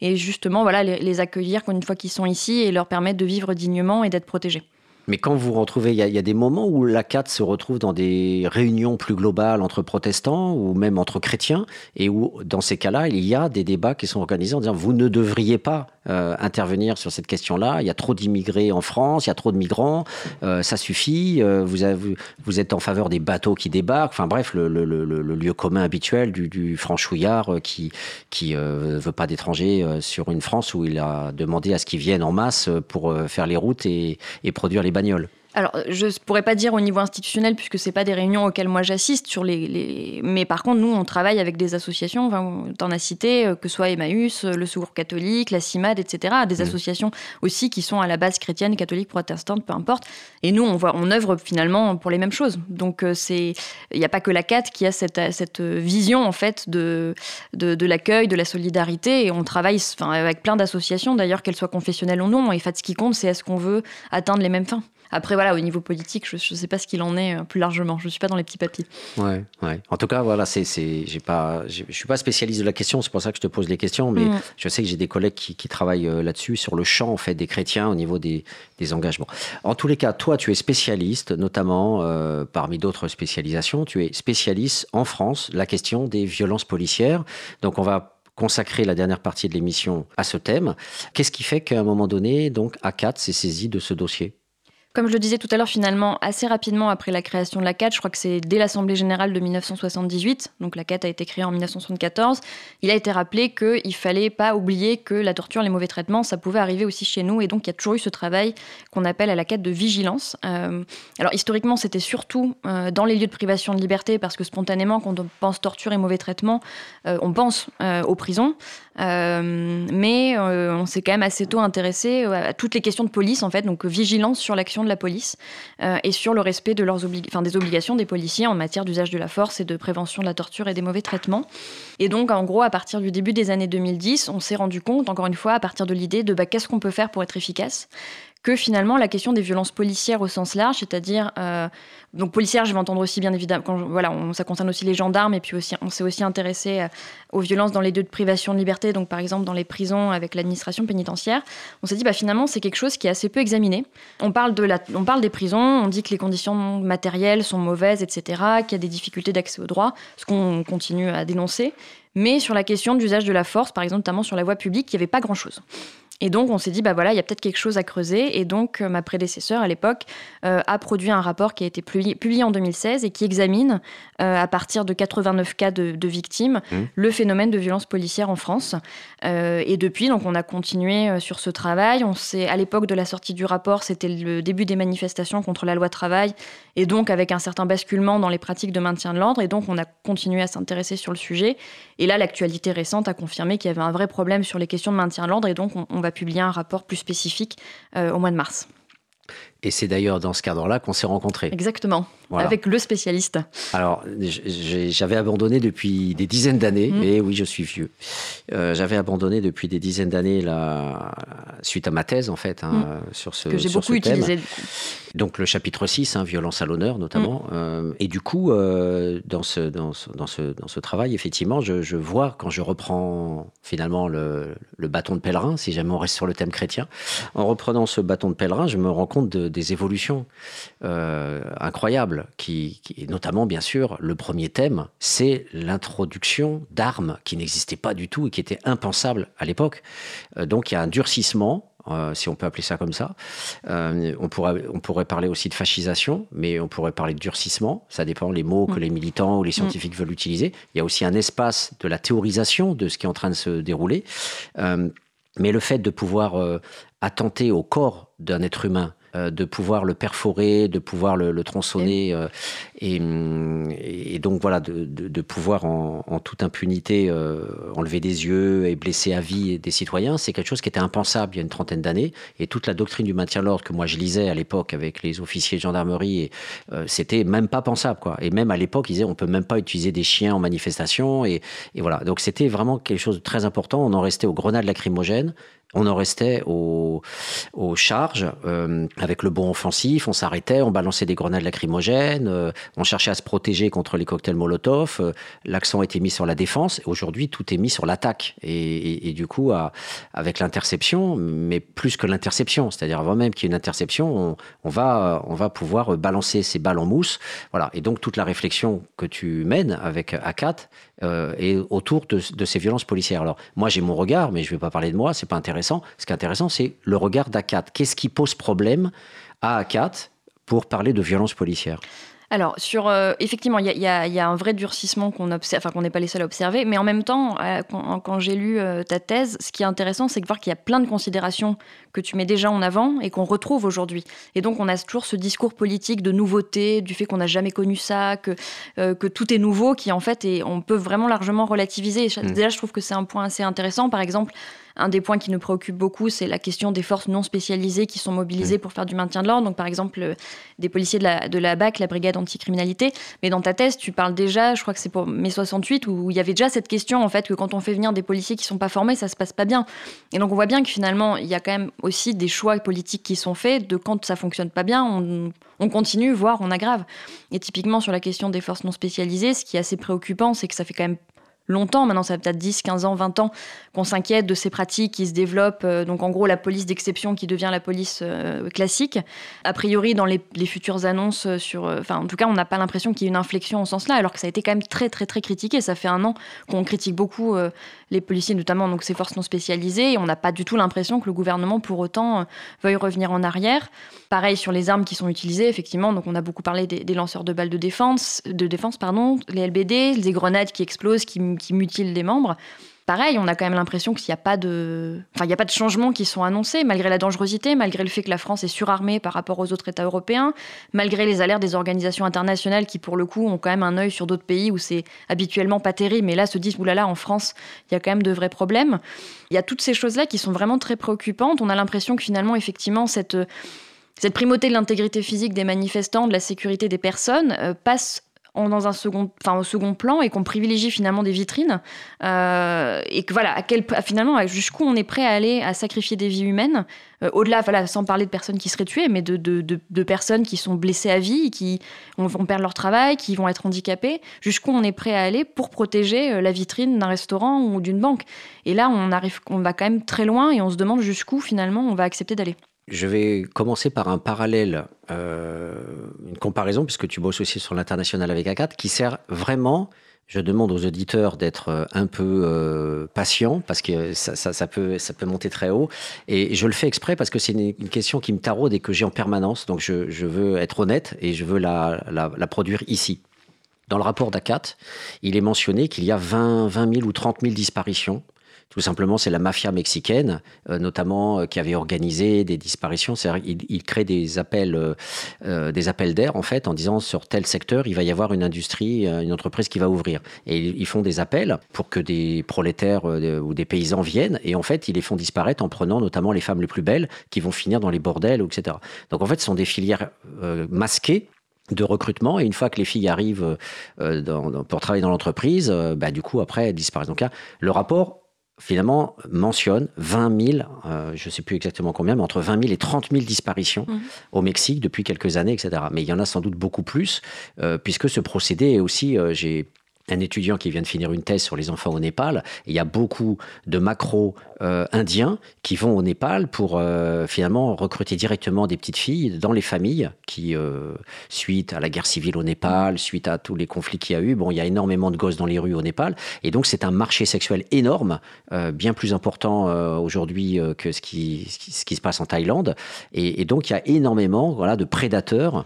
Et justement, voilà, les, accueillir une fois qu'ils sont ici et leur permettre de vivre dignement et d'être protégés.
Mais quand vous vous retrouvez, il y, y a des moments où la CAT se retrouve dans des réunions plus globales entre protestants ou même entre chrétiens, et où, dans ces cas-là, il y a des débats qui sont organisés en disant vous ne devriez pas euh, intervenir sur cette question-là. Il y a trop d'immigrés en France, il y a trop de migrants, euh, ça suffit. euh, vous, êtes en faveur des bateaux qui débarquent. Enfin bref, le, lieu commun habituel du, du franchouillard qui qui veut pas d'étrangers sur une France où il a demandé à ce qu'ils viennent en masse pour faire les routes et, et produire les bagnoles.
Alors, je ne pourrais pas dire au niveau institutionnel, puisque ce pas des réunions auxquelles moi j'assiste, sur les, mais par contre, nous, on travaille avec des associations, enfin, en as cité, euh, que ce soit Emmaüs, euh, le Secours catholique, la CIMAD, etc., des mmh. associations aussi qui sont à la base chrétienne, catholique, protestante, peu importe. Et nous, on, voit, on œuvre finalement pour les mêmes choses. Donc, euh, c'est il n'y a pas que la CAT qui a cette, cette vision, en fait, de, de, de l'accueil, de la solidarité, et on travaille enfin, avec plein d'associations, d'ailleurs, qu'elles soient confessionnelles ou non, et en fait, ce qui compte, c'est est-ce qu'on veut atteindre les mêmes fins. Après, voilà, au niveau politique, je ne sais pas ce qu'il en est euh, plus largement. Je ne suis pas dans les petits papiers.
Ouais, ouais. En tout cas, voilà, c'est, j'ai pas, je suis pas spécialiste de la question. C'est pour ça que je te pose les questions. Mais mm. je sais que j'ai des collègues qui, travaillent euh, là-dessus, sur le champ en fait des chrétiens au niveau des, des engagements. En tous les cas, toi, tu es spécialiste, notamment euh, parmi d'autres spécialisations, tu es spécialiste en France la question des violences policières. Donc, on va consacrer la dernière partie de l'émission à ce thème. Qu'est-ce qui fait qu'à un moment donné, donc, A4 s'est saisi de ce dossier?
Comme je le disais tout à l'heure, finalement, assez rapidement après la création de la CAT, je crois que c'est dès l'Assemblée générale de 1978, donc la CAT a été créée en 1974, il a été rappelé qu'il ne fallait pas oublier que la torture, les mauvais traitements, ça pouvait arriver aussi chez nous, et donc il y a toujours eu ce travail qu'on appelle à la CAT de vigilance. Euh, alors historiquement, c'était surtout euh, dans les lieux de privation de liberté, parce que spontanément, quand on pense torture et mauvais traitements, euh, on pense aux prisons. Euh, mais euh, on s'est quand même assez tôt intéressé à toutes les questions de police, en fait, donc vigilance sur l'action de la police euh, et sur le respect de leurs des obligations des policiers en matière d'usage de la force et de prévention de la torture et des mauvais traitements. Et donc, en gros, à partir du début des années 2010, on s'est rendu compte, encore une fois, à partir de l'idée de bah, qu'est-ce qu'on peut faire pour être efficace? Que finalement la question des violences policières au sens large, c'est-à-dire euh, donc policières, je vais entendre aussi bien évidemment, voilà, ça concerne aussi les gendarmes et puis aussi on s'est aussi intéressé euh, aux violences dans les lieux de privation de liberté, donc par exemple dans les prisons avec l'administration pénitentiaire. On s'est dit bah finalement c'est quelque chose qui est assez peu examiné. On parle de la, on parle des prisons, on dit que les conditions matérielles sont mauvaises, etc., qu'il y a des difficultés d'accès au droit, ce qu'on continue à dénoncer. Mais sur la question d'usage de la force, par exemple notamment sur la voie publique, il n'y avait pas grand-chose. Et donc, on s'est dit, bah voilà, il y a peut-être quelque chose à creuser. Et donc, euh, ma prédécesseur à l'époque euh, a produit un rapport qui a été publié, en 2016 et qui examine, euh, à partir de 89 cas de, victimes, mmh. le phénomène de violence policière en France. et depuis, donc, on a continué sur ce travail. On sait, à l'époque de la sortie du rapport, c'était le début des manifestations contre la loi travail, et donc avec un certain basculement dans les pratiques de maintien de l'ordre. Et donc, on a continué à s'intéresser sur le sujet. Et là, l'actualité récente a confirmé qu'il y avait un vrai problème sur les questions de maintien de l'ordre. Et donc, on, on va publier un rapport plus spécifique euh, au mois de mars.
Et c'est d'ailleurs dans ce cadre-là qu'on s'est rencontrés.
Exactement, avec le spécialiste.
Alors, j'avais abandonné depuis des dizaines d'années, mmh. et oui, je suis vieux. Euh, j'avais abandonné depuis des dizaines d'années, la... suite à ma thèse, en fait, hein, mmh. sur ce
Que j'ai beaucoup utilisé.
Donc, le chapitre 6, hein, violence à l'honneur, notamment. Mmh. Euh, et du coup, euh, dans, ce, dans, ce, dans, ce, dans ce travail, effectivement, je, vois, quand je reprends finalement le, le, bâton de pèlerin, si jamais on reste sur le thème chrétien, en reprenant ce bâton de pèlerin, je me rends compte de des évolutions euh, incroyables, qui, qui, notamment, bien sûr, le premier thème, c'est l'introduction d'armes qui n'existaient pas du tout et qui étaient impensables à l'époque. Euh, donc il y a un durcissement euh, si on peut appeler ça comme ça. on, pourrait, on pourrait parler aussi de fascisation, mais on pourrait parler de durcissement. Ça dépend les mots que mm. les militants ou les scientifiques mm. veulent utiliser. Il y a aussi un espace de la théorisation de ce qui est en train de se dérouler. mais le fait de pouvoir attenter au corps d'un être humain de pouvoir le perforer, de pouvoir le, tronçonner, euh, et, donc voilà, de, pouvoir en, toute impunité euh, enlever des yeux et blesser à vie des citoyens, c'est quelque chose qui était impensable il y a une trentaine d'années. Et toute la doctrine du maintien de l'ordre que moi je lisais à l'époque avec les officiers de gendarmerie, c'était même pas pensable. Quoi. Et même à l'époque, ils disaient on peut même pas utiliser des chiens en manifestation. Et, et voilà, donc c'était vraiment quelque chose de très important. On en restait aux grenades lacrymogènes on en restait aux, charges euh, avec le bon offensif, on s'arrêtait, on balançait des grenades lacrymogènes, euh, on cherchait à se protéger contre les cocktails Molotov, euh, l'accent était mis sur la défense, aujourd'hui tout est mis sur l'attaque. Et, du coup, avec l'interception, mais plus que l'interception, c'est-à-dire avant même qu'il y ait une interception, on, va, pouvoir balancer ces balles en mousse. Voilà. Et donc toute la réflexion que tu mènes avec A4 est autour de, ces violences policières. Alors moi j'ai mon regard, mais je ne vais pas parler de moi, c'est pas intéressant ce qui est intéressant, c'est le regard d'ACAT. Qu'est-ce qui pose problème à ACAT pour parler de violence policière
Alors, sur, euh, effectivement, il y, y, a un vrai durcissement qu'on observe, enfin qu'on n'est pas les seuls à observer, mais en même temps, euh, quand, quand j'ai lu euh, ta thèse, ce qui est intéressant, c'est de voir qu'il y a plein de considérations que tu mets déjà en avant et qu'on retrouve aujourd'hui. Et donc, on a toujours ce discours politique de nouveauté, du fait qu'on n'a jamais connu ça, que, que tout est nouveau, qui en fait, et on peut vraiment largement relativiser. Et, mmh. Déjà, je trouve que c'est un point assez intéressant. Par exemple, un des points qui nous préoccupe beaucoup, c'est la question des forces non spécialisées qui sont mobilisées pour faire du maintien de l'ordre. Donc, par exemple, euh, des policiers de la, de la BAC, la brigade anticriminalité. Mais dans ta thèse, tu parles déjà, je crois que c'est pour mai 68, où il y avait déjà cette question, en fait, que quand on fait venir des policiers qui sont pas formés, ça se passe pas bien. Et donc, on voit bien que finalement, il y a quand même aussi des choix politiques qui sont faits de quand ça fonctionne pas bien, on, on continue, voire on aggrave. Et typiquement, sur la question des forces non spécialisées, ce qui est assez préoccupant, c'est que ça fait quand même longtemps, maintenant ça fait peut-être 10, 15 ans, 20 ans, qu'on s'inquiète de ces pratiques qui se développent. Euh, donc en gros, la police d'exception qui devient la police euh, classique. A priori, dans les, futures annonces euh, sur... Enfin, en tout cas, on n'a pas l'impression qu'il y ait une inflexion en ce sens-là, alors que ça a été quand même très, très, très critiqué. Ça fait un an qu'on critique beaucoup les policiers, notamment donc ces forces non spécialisées, et on n'a pas du tout l'impression que le gouvernement, pour autant, veuille revenir en arrière. Pareil sur les armes qui sont utilisées, effectivement. Donc on a beaucoup parlé des, des lanceurs de balles de défense, de défense, pardon, les LBD, les grenades qui explosent, qui qui mutilent des membres. Pareil, on a quand même l'impression qu'il n'y a pas de, enfin, il a pas de changements qui sont annoncés, malgré la dangerosité, malgré le fait que la France est surarmée par rapport aux autres États européens, malgré les alertes des organisations internationales qui, pour le coup, ont quand même un œil sur d'autres pays où c'est habituellement pas terrible, mais là se disent, oulala, en France, il y a quand même de vrais problèmes. Il y a toutes ces choses-là qui sont vraiment très préoccupantes. On a l'impression que finalement, effectivement, cette cette primauté de l'intégrité physique des manifestants, de la sécurité des personnes, euh, passe dans un second, enfin, au second plan et qu'on privilégie finalement des vitrines. Euh, et que voilà, à quel, finalement, jusqu'où on est prêt à aller à sacrifier des vies humaines, euh, au-delà, voilà, sans parler de personnes qui seraient tuées, mais de, de, de, personnes qui sont blessées à vie, qui vont perdre leur travail, qui vont être handicapées, jusqu'où on est prêt à aller pour protéger euh, la vitrine d'un restaurant ou d'une banque. Et là, on, arrive, on va quand même très loin et on se demande jusqu'où finalement on va accepter d'aller.
Je vais commencer par un parallèle, euh, une comparaison, puisque tu bosses aussi sur l'international avec A4, qui sert vraiment, je demande aux auditeurs d'être euh, un peu euh, patients, parce que ça, peut, monter très haut. Et je le fais exprès parce que c'est une, question qui me taraude et que j'ai en permanence. Donc je, veux être honnête et je veux la produire ici. Dans le rapport d'ACAT, il est mentionné qu'il y a 20, 20 000 ou 30 000 disparitions tout simplement, c'est la mafia mexicaine, euh, notamment, euh, qui avait organisé des disparitions. C'est-à-dire, il, crée des appels, euh, des appels d'air, en fait, en disant sur tel secteur, il va y avoir une industrie, une entreprise qui va ouvrir. Et ils, font des appels pour que des prolétaires ou des paysans viennent. Et en fait, ils les font disparaître en prenant notamment les femmes les plus belles qui vont finir dans les bordels, etc. Donc, en fait, ce sont des filières masquées de recrutement et une fois que les filles arrivent pour travailler dans l'entreprise, bah, du coup après elles disparaissent. Donc le rapport finalement mentionne 20 000, euh, je ne sais plus exactement combien, mais entre 20 000 et 30 000 disparitions mmh. au Mexique depuis quelques années, etc. Mais il y en a sans doute beaucoup plus, euh, puisque ce procédé est aussi, euh, j'ai un étudiant qui vient de finir une thèse sur les enfants au Népal. il y a beaucoup de macro-indiens euh, qui vont au Népal pour euh, finalement recruter directement des petites filles dans les familles qui, euh, suite à la guerre civile au Népal, suite à tous les conflits qu'il y a eu, bon, il y a énormément de gosses dans les rues au Népal. Et donc, c'est un marché sexuel énorme, bien plus important aujourd'hui que ce qui, ce qui, se passe en Thaïlande. Et, et donc, il y a énormément voilà, de prédateurs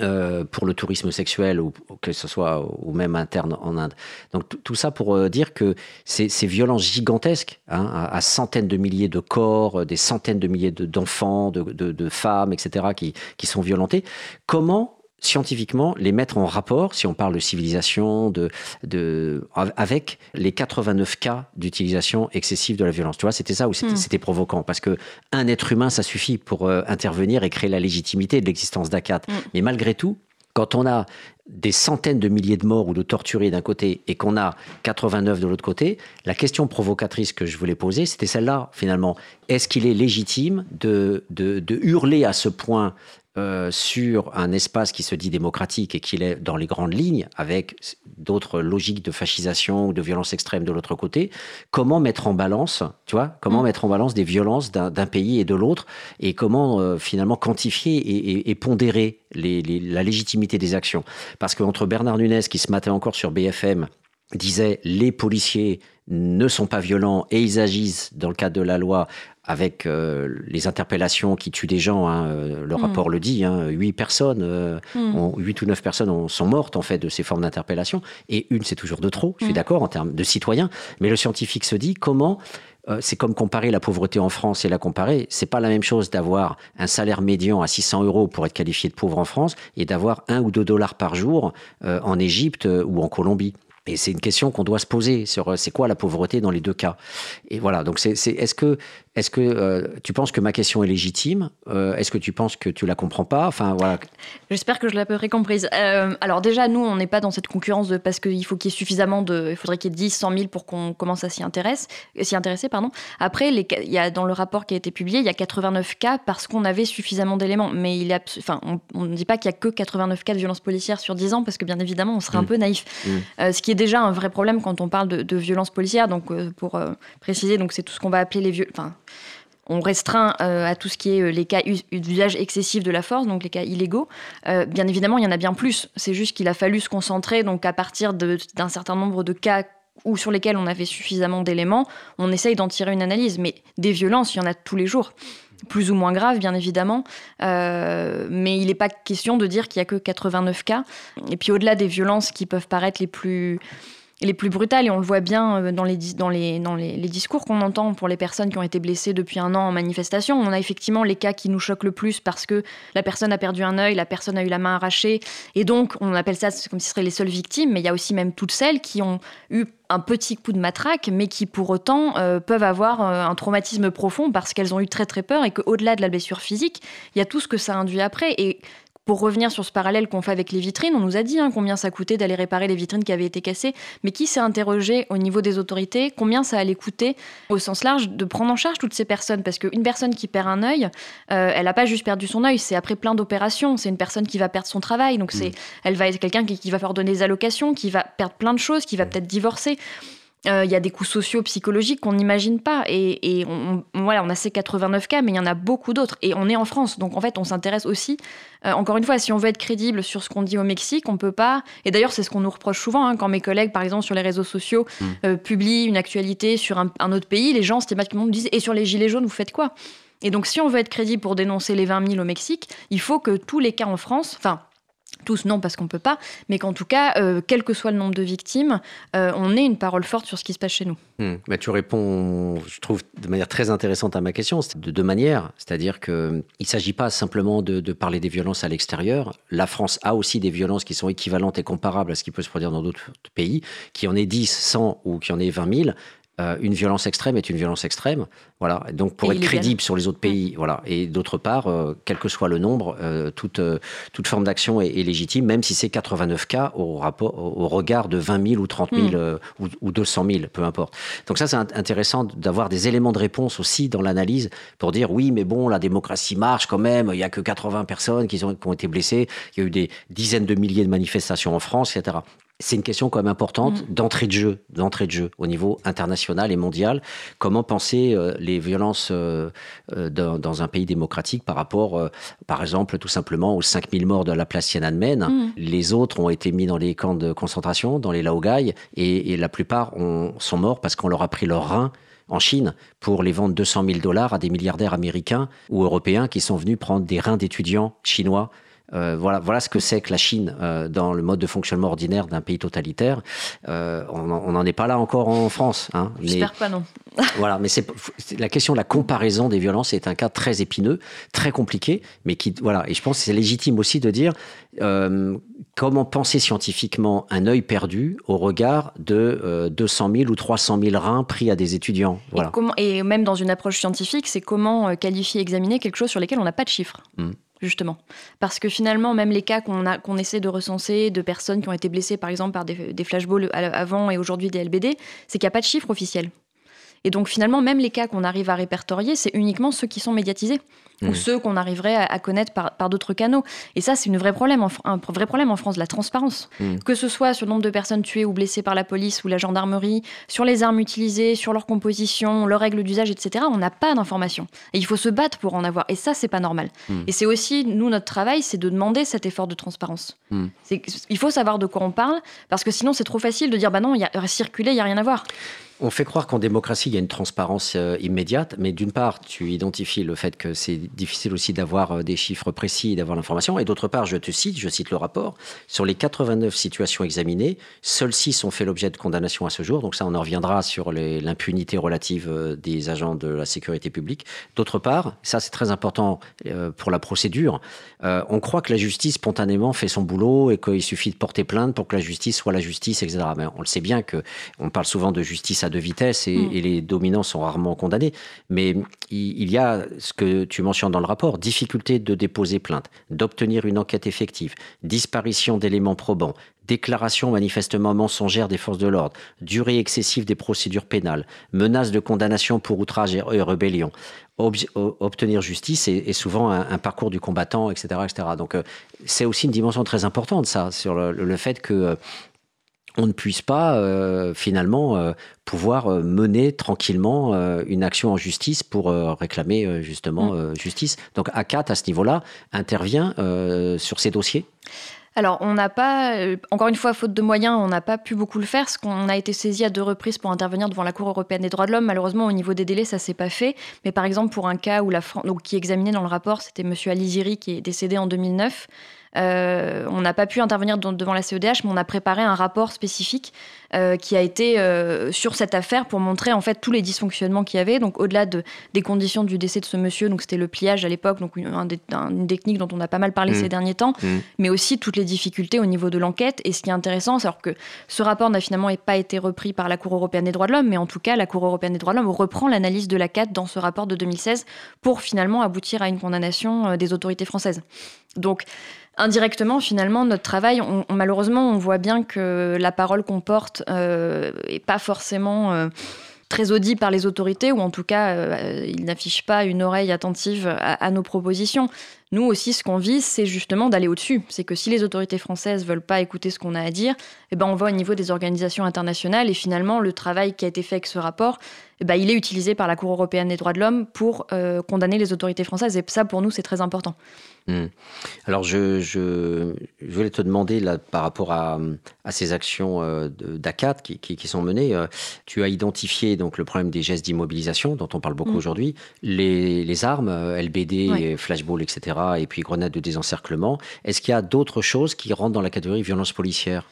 euh, pour le tourisme sexuel ou que ce soit ou même interne en Inde. Donc tout ça pour euh, dire que ces, ces violences gigantesques, hein, à, centaines de milliers de corps, euh, des centaines de milliers d'enfants, de, de, de, femmes, etc., qui, qui sont violentés, comment scientifiquement les mettre en rapport, si on parle de civilisation, de, de, avec les 89 cas d'utilisation excessive de la violence. Tu vois, c'était ça hmm. c'était provoquant Parce que un être humain, ça suffit pour euh, intervenir et créer la légitimité de l'existence d'ACAT. Hmm. Mais malgré tout, quand on a des centaines de milliers de morts ou de torturés d'un côté et qu'on a 89 de l'autre côté, la question provocatrice que je voulais poser, c'était celle-là, finalement. Est-ce qu'il est légitime de, de, de, hurler à ce point euh, sur un espace qui se dit démocratique et qui est dans les grandes lignes, avec d'autres logiques de fascisation ou de violence extrême de l'autre côté, comment mettre en balance, tu vois, comment mm. mettre en balance des violences d'un pays et de l'autre, et comment euh, finalement quantifier et, et, pondérer les, les, la légitimité des actions. Parce qu'entre Bernard Nunez, qui se matait encore sur BFM, disait les policiers ne sont pas violents et ils agissent dans le cadre de la loi avec euh, les interpellations qui tuent des gens, hein, euh, le
Mm.
rapport le dit, hein, 8 personnes, euh,
Mm.
ont- 8 ou 9 personnes ont- sont mortes en fait de ces formes d'interpellation, et une c'est toujours de trop, je suis
Mm.
d'accord en termes de citoyens, mais le scientifique se dit comment, euh, c'est comme comparer la pauvreté en France et la comparer, c'est pas la même chose d'avoir un salaire médian à 600 euros pour être qualifié de pauvre en France et d'avoir 1 ou 2 dollars par jour en Égypte ou en Colombie. Et c'est une question qu'on doit se poser sur euh, c'est quoi la pauvreté dans les deux cas? Et voilà, donc c'est, c'est- est-ce que, est-ce que euh, tu penses que ma question est légitime Euh, Est-ce que tu penses que tu la comprends pas? Enfin voilà,
J'espère que je l'ai à peu près comprise. Euh, alors déjà, nous, on n'est pas dans cette concurrence de parce qu'il faut qu'il y ait suffisamment de... Il faudrait qu'il y ait 10, 100 000 pour qu'on commence à s'y intéresser. S'y intéresser pardon. Après, les, il y a, dans le rapport qui a été publié, il y a 89 cas parce qu'on avait suffisamment d'éléments. Mais il est enfin, on ne dit pas qu'il y a que 89 cas de violence policière sur 10 ans parce que bien évidemment, on serait un
Mm.
peu naïf.
Mm.
Ce qui est déjà un vrai problème quand on parle de, de violence policière. Donc, pour préciser, donc c'est tout ce qu'on va appeler les violences... Enfin, on restreint euh, à tout ce qui est euh, les cas us- d'usage excessif de la force, donc les cas illégaux. Euh, bien évidemment, il y en a bien plus. C'est juste qu'il a fallu se concentrer. Donc, à partir d'un certain nombre de cas ou sur lesquels on avait suffisamment d'éléments, on essaye d'en tirer une analyse. Mais des violences, il y en a tous les jours. Plus ou moins graves, bien évidemment. Mais il n'est pas question de dire qu'il n'y a que 89 cas. Et puis, au-delà des violences qui peuvent paraître les plus les plus brutales, et on le voit bien euh, dans les, discours qu'on entend pour les personnes qui ont été blessées depuis un an en manifestation. On a effectivement les cas qui nous choquent le plus parce que la personne a perdu un œil, la personne a eu la main arrachée, et donc on appelle ça comme si ce seraient les seules victimes, mais il y a aussi même toutes celles qui ont eu un petit coup de matraque, mais qui pour autant euh, peuvent avoir euh, un traumatisme profond parce qu'elles ont eu très très peur et qu'au-delà de la blessure physique, il y a tout ce que ça induit après. Et pour revenir sur ce parallèle qu'on fait avec les vitrines, on nous a dit hein, combien ça coûtait d'aller réparer les vitrines qui avaient été cassées, mais qui s'est interrogé au niveau des autorités? Combien ça allait coûter? Au sens large de prendre en charge toutes ces personnes. Parce qu'une personne qui perd un œil, euh, elle n'a pas juste perdu son œil, c'est après plein d'opérations, c'est une personne qui va perdre son travail, donc c'est, elle va être quelqu'un qui, qui va falloir donner des allocations, qui va perdre plein de choses, qui va peut-être divorcer. Euh, Il y a des coûts sociaux, psychologiques qu'on n'imagine pas. Et, et on, on- voilà, on a ces 89 cas, mais il y en a beaucoup d'autres. Et on est en France. Donc en fait, on s'intéresse aussi, euh, encore une fois, si on veut être crédible sur ce qu'on dit au Mexique, on peut pas. Et d'ailleurs, c'est ce qu'on nous reproche souvent. hein, quand mes collègues, par exemple, sur les réseaux sociaux,
Mm.
euh, publient une actualité sur un, un autre pays, les gens systématiquement nous disent Et sur les Gilets jaunes, vous faites quoi? Et donc, si on veut être crédible pour dénoncer les 20 000 au Mexique, il faut que tous les cas en France, enfin, tous non parce qu'on peut pas, mais qu'en tout cas, euh, quel que soit le nombre de victimes, euh, on ait une parole forte sur ce qui se passe chez nous.
Hmm. Bah, tu réponds, je trouve, de manière très intéressante à ma question, de deux manières. C'est-à-dire qu'il ne s'agit pas simplement de, de parler des violences à l'extérieur. La France a aussi des violences qui sont équivalentes et comparables à ce qui peut se produire dans d'autres pays. Qu'il y en ait 10, 100 ou qu'il y en ait 20 000, euh, une violence extrême est une violence extrême. Voilà. Donc, pour
Et
être
illégale.
crédible sur les autres pays, voilà. Et d'autre part, euh, quel que soit le nombre, euh, toute, euh, toute forme d'action est, est légitime, même si c'est 89 cas au, rapport, au regard de 20 000 ou 30 000
Mm.
euh, ou, ou 200 000, peu importe. Donc ça, c'est int- intéressant d'avoir des éléments de réponse aussi dans l'analyse pour dire oui, mais bon, la démocratie marche quand même. Il y a que 80 personnes qui ont, qui ont été blessées. Il y a eu des dizaines de milliers de manifestations en France, etc. C'est une question quand même importante d'entrée de jeu, d'entrée de jeu au niveau international et mondial. Comment penser euh, les violences euh, euh, dans, dans un pays démocratique par rapport, euh, par exemple, tout simplement aux 5000 morts de la place Tiananmen?
Mm.
Les autres ont été mis dans les camps de concentration, dans les laogai, et, et la plupart ont- sont morts parce qu'on leur a pris leurs reins en Chine pour les vendre 200 000 dollars à des milliardaires américains ou européens qui sont venus prendre des reins d'étudiants chinois. Euh, voilà, voilà ce que c'est que la Chine euh, dans le mode de fonctionnement ordinaire d'un pays totalitaire. Euh, on n'en est pas là encore en France. Hein,
J'espère pas, non.
voilà, mais c'est la question de la comparaison des violences est un cas très épineux, très compliqué, mais qui voilà. Et je pense que c'est légitime aussi de dire comment penser scientifiquement un œil perdu au regard de euh, 200 000 ou 300 000 reins pris à des étudiants. Voilà.
Et, comment, et même dans une approche scientifique, c'est comment qualifier, examiner quelque chose sur lesquels on n'a pas de chiffres.
Mm.
Justement. Parce que finalement, même les cas qu'on essaie de recenser de personnes qui ont été blessées, par exemple, par des, des flashballs avant et aujourd'hui des LBD, c'est qu'il n'y a pas de chiffres officiels. Et donc finalement, même les cas qu'on arrive à répertorier, c'est uniquement ceux qui sont médiatisés ou
Mhm.
ceux qu'on arriverait à, à connaître par, par d'autres canaux. Et ça, c'est une vraie problème en Fr- un vrai problème en France, la transparence.
Mhm.
Que ce soit sur le nombre de personnes tuées ou blessées par la police ou la gendarmerie, sur les armes utilisées, sur leur composition, leurs règles d'usage, etc. On n'a pas d'informations. Et il faut se battre pour en avoir. Et ça, c'est pas normal.
Mhm.
Et c'est aussi, nous, notre travail, c'est de demander cet effort de transparence. Il faut savoir de quoi on parle, parce que sinon, c'est trop facile de dire, bah non, il y a circuler, il y a rien à voir.
On fait croire qu'en démocratie, il y a une transparence euh, immédiate, mais d'une part, tu identifies le fait que c'est difficile aussi d'avoir euh, des chiffres précis d'avoir l'information, et d'autre part, je te cite, je cite le rapport, sur les 89 situations examinées, seules 6 ont fait l'objet de condamnation à ce jour, donc ça, on en reviendra sur l'impunité relative euh, des agents de la sécurité publique. D'autre part, ça c'est très important pour la procédure, on croit que la justice spontanément fait son boulot et qu'il suffit de porter plainte pour que la justice soit la justice, etc. Mais on le sait bien que on parle souvent de justice à deux vitesses et,
Mm.
et les dominants sont rarement condamnés. Mais il, il y a ce que tu mentionnes dans le rapport difficulté de déposer plainte, d'obtenir une enquête effective, disparition d'éléments probants, déclaration manifestement mensongère des forces de l'ordre, durée excessive des procédures pénales, menace de condamnation pour outrage et, et rébellion. Obtenir justice est, est souvent un, un parcours du combattant, etc. etc. Donc euh, c'est aussi une dimension très importante, ça, sur le, le fait que euh, on ne puisse pas euh, finalement euh, pouvoir euh, mener tranquillement euh, une action en justice pour réclamer justement
Mm.
justice. Donc ACAT, à ce niveau-là, intervient sur ces dossiers?
Alors, on n'a pas, encore une fois, faute de moyens, on n'a pas pu beaucoup le faire, parce qu'on a été saisi à deux reprises pour intervenir devant la Cour européenne des droits de l'homme. Malheureusement, au niveau des délais, ça s'est pas fait. Mais par exemple, pour un cas où la donc, qui est examiné dans le rapport, c'était Monsieur Aliziri qui est décédé en 2009. Euh, on n'a pas pu intervenir devant la CEDH, mais on a préparé un rapport spécifique euh, qui a été euh, sur cette affaire pour montrer en fait tous les dysfonctionnements qu'il y avait. Donc au-delà de, des conditions du décès de ce monsieur, donc c'était le pliage à l'époque, donc une, un technique dont on a pas mal parlé
Mhm.
ces derniers temps,
Mhm.
mais aussi toutes les difficultés au niveau de l'enquête. Et ce qui est intéressant, c'est alors que ce rapport n'a finalement pas été repris par la Cour européenne des droits de l'homme, mais en tout cas la Cour européenne des droits de l'homme reprend l'analyse de la CAT dans ce rapport de 2016 pour finalement aboutir à une condamnation des autorités françaises. Donc indirectement, finalement, notre travail, malheureusement, on voit bien que la parole qu'on porte euh, est pas forcément euh, très audible par les autorités, ou en tout cas, euh, ils n'affichent pas une oreille attentive à, à nos propositions. Nous aussi, ce qu'on vise, c'est justement d'aller au-dessus. C'est que si les autorités françaises veulent pas écouter ce qu'on a à dire, eh ben, on va au niveau des organisations internationales, et finalement, le travail qui a été fait avec ce rapport, ben, il est utilisé par la Cour européenne des droits de l'homme pour euh, condamner les autorités françaises, et ça, pour nous, c'est très important.
Hmm. Alors, je, je, je voulais te demander, là, par rapport à, à ces actions euh, d'ACAT qui, qui, qui sont menées, euh, tu as identifié donc, le problème des gestes d'immobilisation, dont on parle beaucoup
Mm.
aujourd'hui, les, les armes, LBD, et flashball, etc., et puis grenades de désencerclement. Est-ce qu'il y a d'autres choses qui rentrent dans la catégorie violence policière?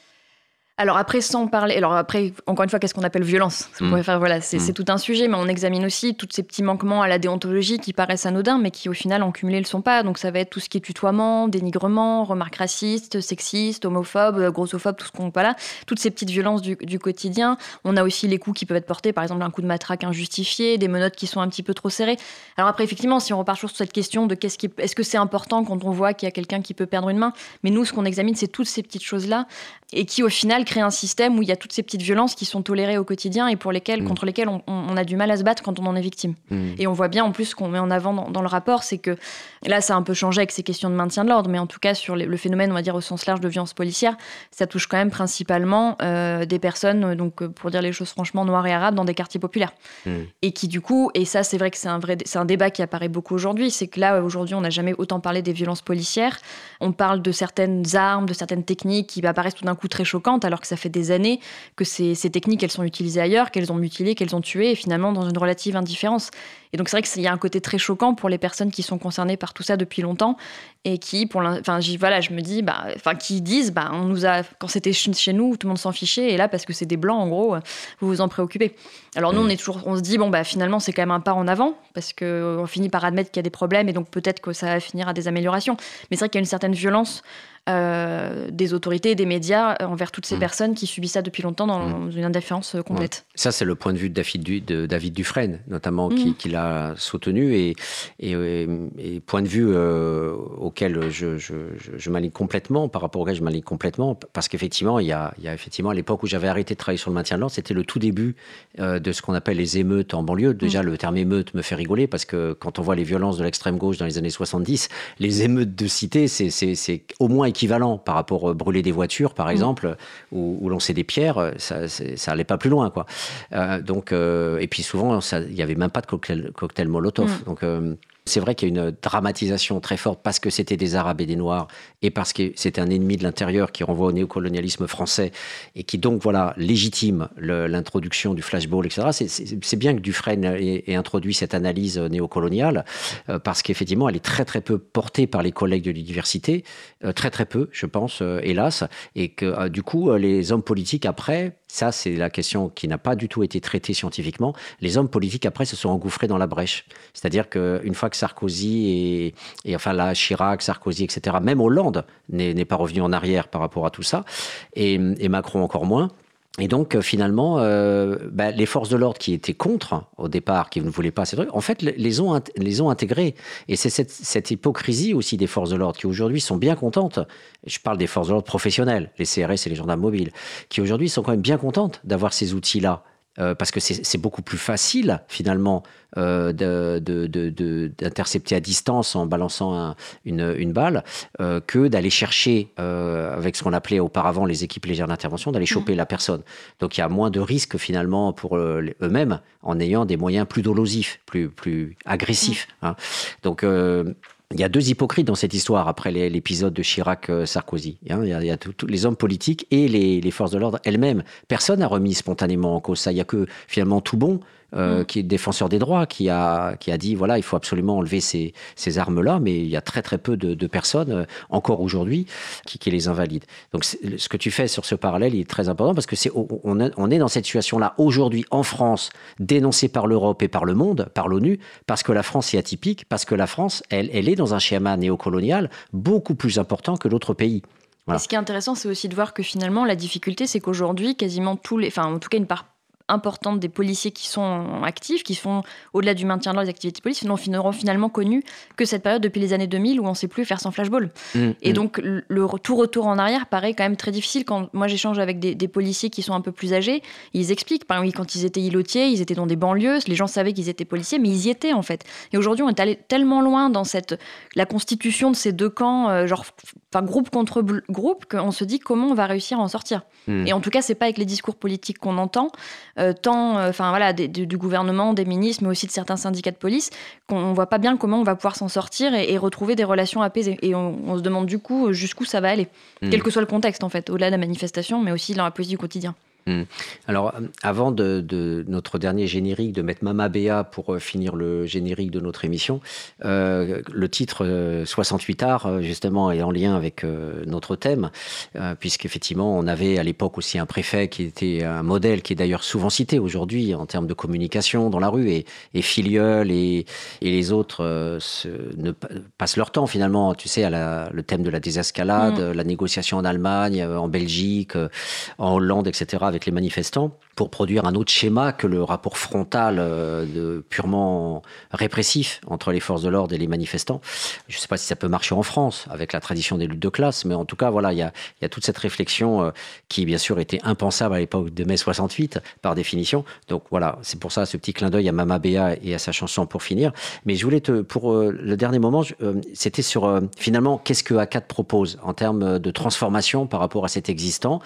Alors après, sans parler, alors après, encore une fois, qu'est-ce qu'on appelle violence? Ça
Mm.
pourrait faire, voilà, c'est
Mm.
c'est tout un sujet, mais on examine aussi tous ces petits manquements à la déontologie qui paraissent anodins, mais qui au final en cumulé le sont pas. Donc ça va être tout ce qui est tutoiement, dénigrement, remarques racistes, sexistes, homophobes, grossophobes, tout ce qu'on voilà, toutes ces petites violences du, du quotidien. On a aussi les coups qui peuvent être portés, par exemple un coup de matraque injustifié, des menottes qui sont un petit peu trop serrées. Alors après, effectivement, si on repart toujours sur cette question de qu'est-ce qui, est-ce que c'est important quand on voit qu'il y a quelqu'un qui peut perdre une main, mais nous, ce qu'on examine, c'est toutes ces petites choses-là et qui au final crée un système où il y a toutes ces petites violences qui sont tolérées au quotidien et pour lesquelles,
Mm.
contre lesquelles on, a du mal à se battre quand on en est victime.
Hmm.
Et on voit bien en plus ce qu'on met en avant dans, dans le rapport, c'est que là ça a un peu changé avec ces questions de maintien de l'ordre, mais en tout cas sur les- le phénomène, on va dire au sens large de violence policière, ça touche quand même principalement euh, des personnes, euh, donc euh, pour dire les choses franchement, noires et arabes dans des quartiers populaires.
Hmm.
Et qui du coup, et ça c'est vrai que c'est un vrai, c'est un débat qui apparaît beaucoup aujourd'hui, c'est que là aujourd'hui on n'a jamais autant parlé des violences policières. On parle de certaines armes, de certaines techniques qui apparaissent tout d'un coup très choquantes, alors que ça fait des années que ces, ces techniques elles sont utilisées ailleurs, qu'elles ont mutilé, qu'elles ont tué, et finalement dans une relative indifférence. Et donc c'est vrai qu'il y a un côté très choquant pour les personnes qui sont concernées par tout ça depuis longtemps et qui, pour enfin, voilà, je me dis, bah, enfin, qui disent, bah, on nous a, quand c'était ch- chez nous, tout le monde s'en fichait, et là, parce que c'est des blancs, en gros, euh, vous vous en préoccupez. Alors nous, on est toujours, on se dit, bon, bah, finalement, c'est quand même un pas en avant, parce que on finit par admettre qu'il y a des problèmes, et donc peut-être que ça va finir à des améliorations. Mais c'est vrai qu'il y a une certaine violence euh, des autorités, des médias envers toutes ces
Mm.
personnes qui subissent ça depuis longtemps dans une indifférence euh, complète.
Ça, c'est le point de vue de David, Du- de David Dufresne, notamment, qui,
Mhm.
qui l'a soutenu, et, et, euh, et point de vue euh, auquel je, je, je, je m'aligne complètement, par rapport auquel je m'aligne complètement, parce qu'effectivement, il y a, il y a effectivement, à l'époque où j'avais arrêté de travailler sur le maintien de l'ordre, c'était le tout début euh, de ce qu'on appelle les émeutes en banlieue. Déjà, le terme émeute me fait rigoler, parce que quand on voit les violences de l'extrême gauche dans les années 70, les émeutes de cité, c'est au moins équivalent par rapport à brûler des voitures, par exemple, ou, ou lancer des pierres, ça, c'est- ça allait pas plus loin, quoi. Euh, donc, euh, et puis souvent, ça- il n'y avait même pas de cocktail, cocktail Molotov.
Mm.
Donc, euh, c'est vrai qu'il y a une dramatisation très forte parce que c'était des Arabes et des Noirs et parce que c'était un ennemi de l'intérieur qui renvoie au néocolonialisme français et qui donc voilà légitime l'introduction du flashball, etc. C'est- bien que Dufresne ait, introduit cette analyse euh, néocoloniale euh, parce qu'effectivement elle est très très peu portée par les collègues de l'université, euh, très très peu, je pense, hélas, et que du coup les hommes politiques après, ça c'est la question qui n'a pas du tout été traitée scientifiquement, les hommes politiques après se sont engouffrés dans la brèche. C'est-à-dire qu'une fois que Sarkozy et, enfin là Chirac, Sarkozy, etc., même Hollande n'est pas revenu en arrière par rapport à tout ça, et Macron encore moins. Et donc, euh, finalement, euh, bah, les forces de l'ordre qui étaient contre au départ, qui ne voulaient pas ces trucs, en fait, les- ont, les ont intégrés. Et c'est cette, cette hypocrisie aussi des forces de l'ordre qui aujourd'hui sont bien contentes. Je parle des forces de l'ordre professionnelles, les CRS et les gendarmes mobiles, qui aujourd'hui sont quand même bien contentes d'avoir ces outils-là. Euh, parce que c'est beaucoup plus facile finalement euh, de- de- de- de- d'intercepter à distance en balançant un- une, une balle euh, que d'aller chercher euh, avec ce qu'on appelait auparavant les équipes légères d'intervention, d'aller choper la personne. Donc il y a moins de risques finalement pour eux-mêmes en ayant des moyens plus dolosifs, plus, plus agressifs. hein. Donc il y a deux hypocrites dans cette histoire après l'épisode de Chirac-Sarkozy. Y a, il y a tous les hommes politiques et les, les forces de l'ordre elles-mêmes. Personne n'a remis spontanément en cause ça. Il y a que finalement tout bon. Euh, qui est défenseur des droits, qui a, qui a dit voilà, il faut absolument enlever ces, ces armes-là, mais il y a très très peu de, de personnes, euh, encore aujourd'hui, qui, qui les invalident. Donc ce que tu fais sur ce parallèle, il est très important parce que c'est on, est- on est dans cette situation-là aujourd'hui en France, dénoncée par l'Europe et par le monde, par l'ONU, parce que la France est atypique, parce que la France, elle, elle est dans un schéma néocolonial beaucoup plus important que d'autres pays. Voilà.
Et ce qui est intéressant, c'est aussi de voir que finalement, la difficulté, c'est qu'aujourd'hui, quasiment tous les, enfin, en tout cas, une part importante des policiers qui sont actifs, qui font au-delà du maintien de leurs activités de police, n'auront finalement connu que cette période depuis les années 2000 où on ne sait plus faire sans flashball.
Mmh,
Et
mmh.
donc, le le tout retour en arrière paraît quand même très difficile. Quand moi j'échange avec des, des policiers qui sont un peu plus âgés, ils expliquent, par exemple, quand ils étaient îlotiers, ils étaient dans des banlieues, les gens savaient qu'ils étaient policiers, mais ils y étaient en fait. Et aujourd'hui, on est allé tellement loin dans cette, la constitution de ces deux camps, euh, genre, enfin, groupe contre groupe, qu'on se dit comment on va réussir à en sortir.
Mm.
Et en tout cas, c'est pas avec les discours politiques qu'on entend, tant, euh, enfin voilà, des- du, gouvernement, des ministres, mais aussi de certains syndicats de police, qu'on voit pas bien comment on va pouvoir s'en sortir et, et retrouver des relations apaisées. Et on, on se demande du coup euh, jusqu'où ça va aller,
Mm.
quel que soit le contexte en fait, au-delà de la manifestation, mais aussi dans la politique du quotidien.
Alors, euh, avant de, de notre dernier générique, de mettre Mama Béa pour euh, finir le générique de notre émission, euh, le titre euh, 68 arts, justement, est en lien avec euh, notre thème, puisqu'effectivement, on avait à l'époque aussi un préfet qui était un modèle qui est d'ailleurs souvent cité aujourd'hui en termes de communication dans la rue, et, et Filleul et, et les autres se- ne pa- passent leur temps finalement, tu sais, à la- le thème de la désescalade, la négociation en Allemagne, en Belgique, en Hollande, etc., avec les manifestants, pour produire un autre schéma que le rapport frontal euh, purement répressif entre les forces de l'ordre et les manifestants. Je ne sais pas si ça peut marcher en France, avec la tradition des luttes de classe, mais en tout cas, voilà, il y a, y a toute cette réflexion euh, qui, bien sûr, était impensable à l'époque de mai 68, par définition. Donc voilà, c'est pour ça ce petit clin d'œil à Mama Béa et à sa chanson pour finir. Mais je voulais te, pour euh, le dernier moment, c'était sur finalement qu'est-ce que A4 propose en termes de transformation par rapport à cet existant,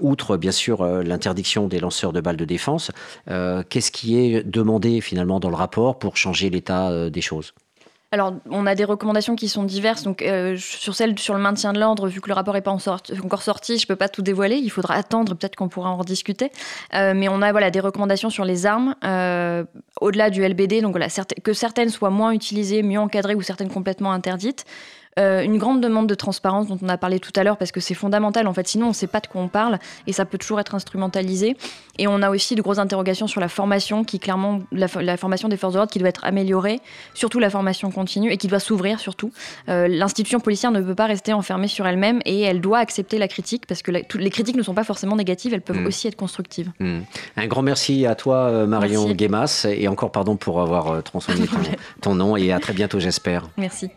outre bien sûr l'interdiction des lanceurs de balles de défense. euh, qu'est-ce qui est demandé finalement dans le rapport pour changer l'état euh, des choses?
Alors, on a des recommandations qui sont diverses. Donc, euh, sur celle sur le maintien de l'ordre, vu que le rapport n'est pas encore sorti, je peux pas tout dévoiler. Il faudra attendre. Peut-être qu'on pourra en rediscuter. Euh, mais on a voilà des recommandations sur les armes euh, au-delà du LBD. Donc voilà, que certaines soient moins utilisées, mieux encadrées ou certaines complètement interdites.
Euh, une grande demande de transparence dont on a parlé tout à l'heure parce que c'est fondamental en fait, sinon on ne sait pas de quoi on parle et ça peut toujours être instrumentalisé. Et on a aussi de grosses interrogations sur la formation qui clairement, la, formation des forces de l'ordre qui doit être améliorée, surtout la formation continue et qui doit s'ouvrir surtout. Euh, l'institution policière ne peut pas rester enfermée sur elle-même et elle doit accepter la critique parce que toutes les critiques ne sont pas forcément négatives, elles peuvent mm. aussi être constructives.
Mm. Un grand merci à toi euh, Marion Guémas et encore pardon pour avoir transformé ton, ton nom et à très bientôt j'espère.
Merci.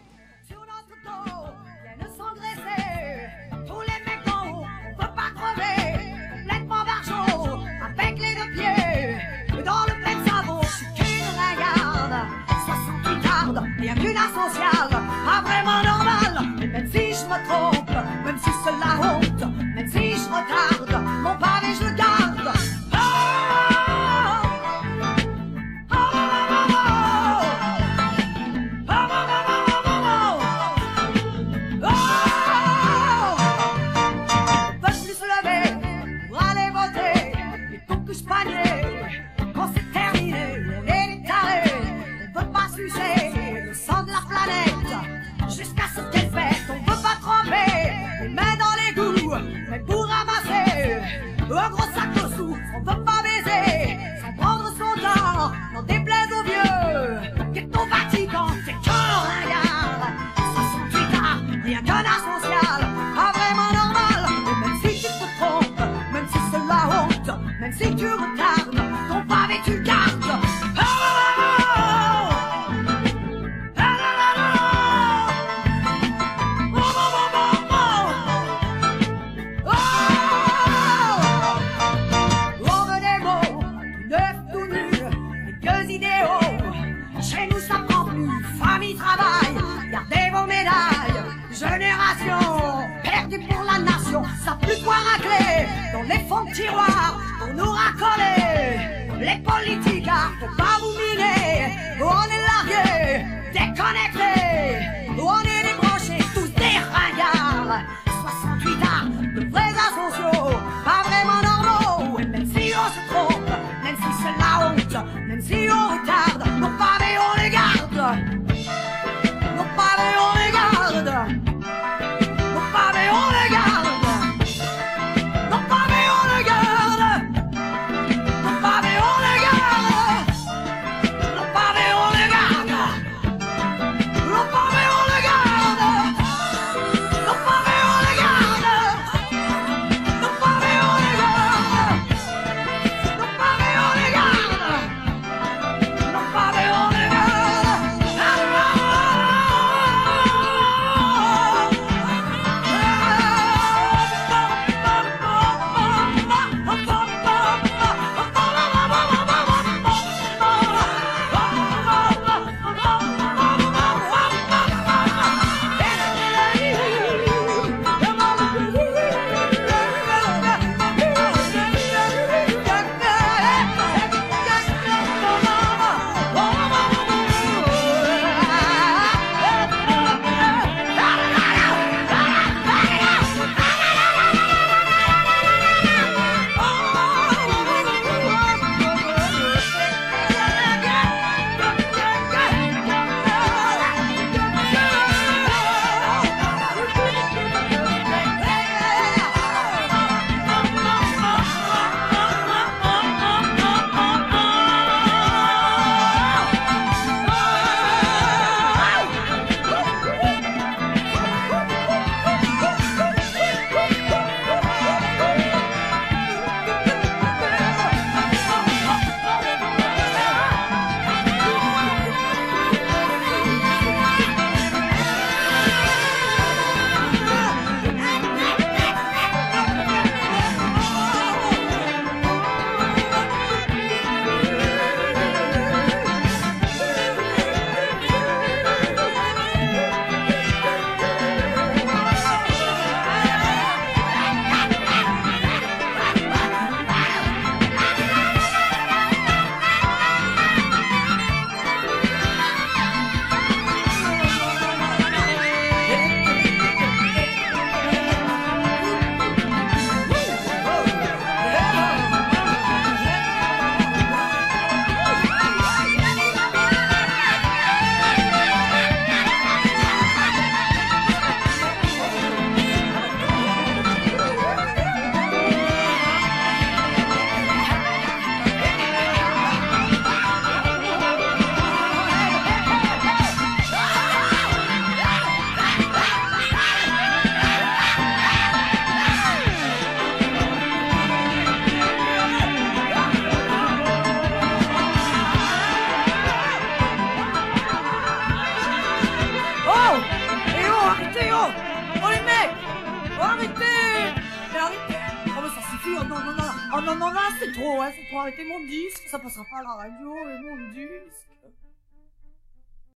Oh non, non, non,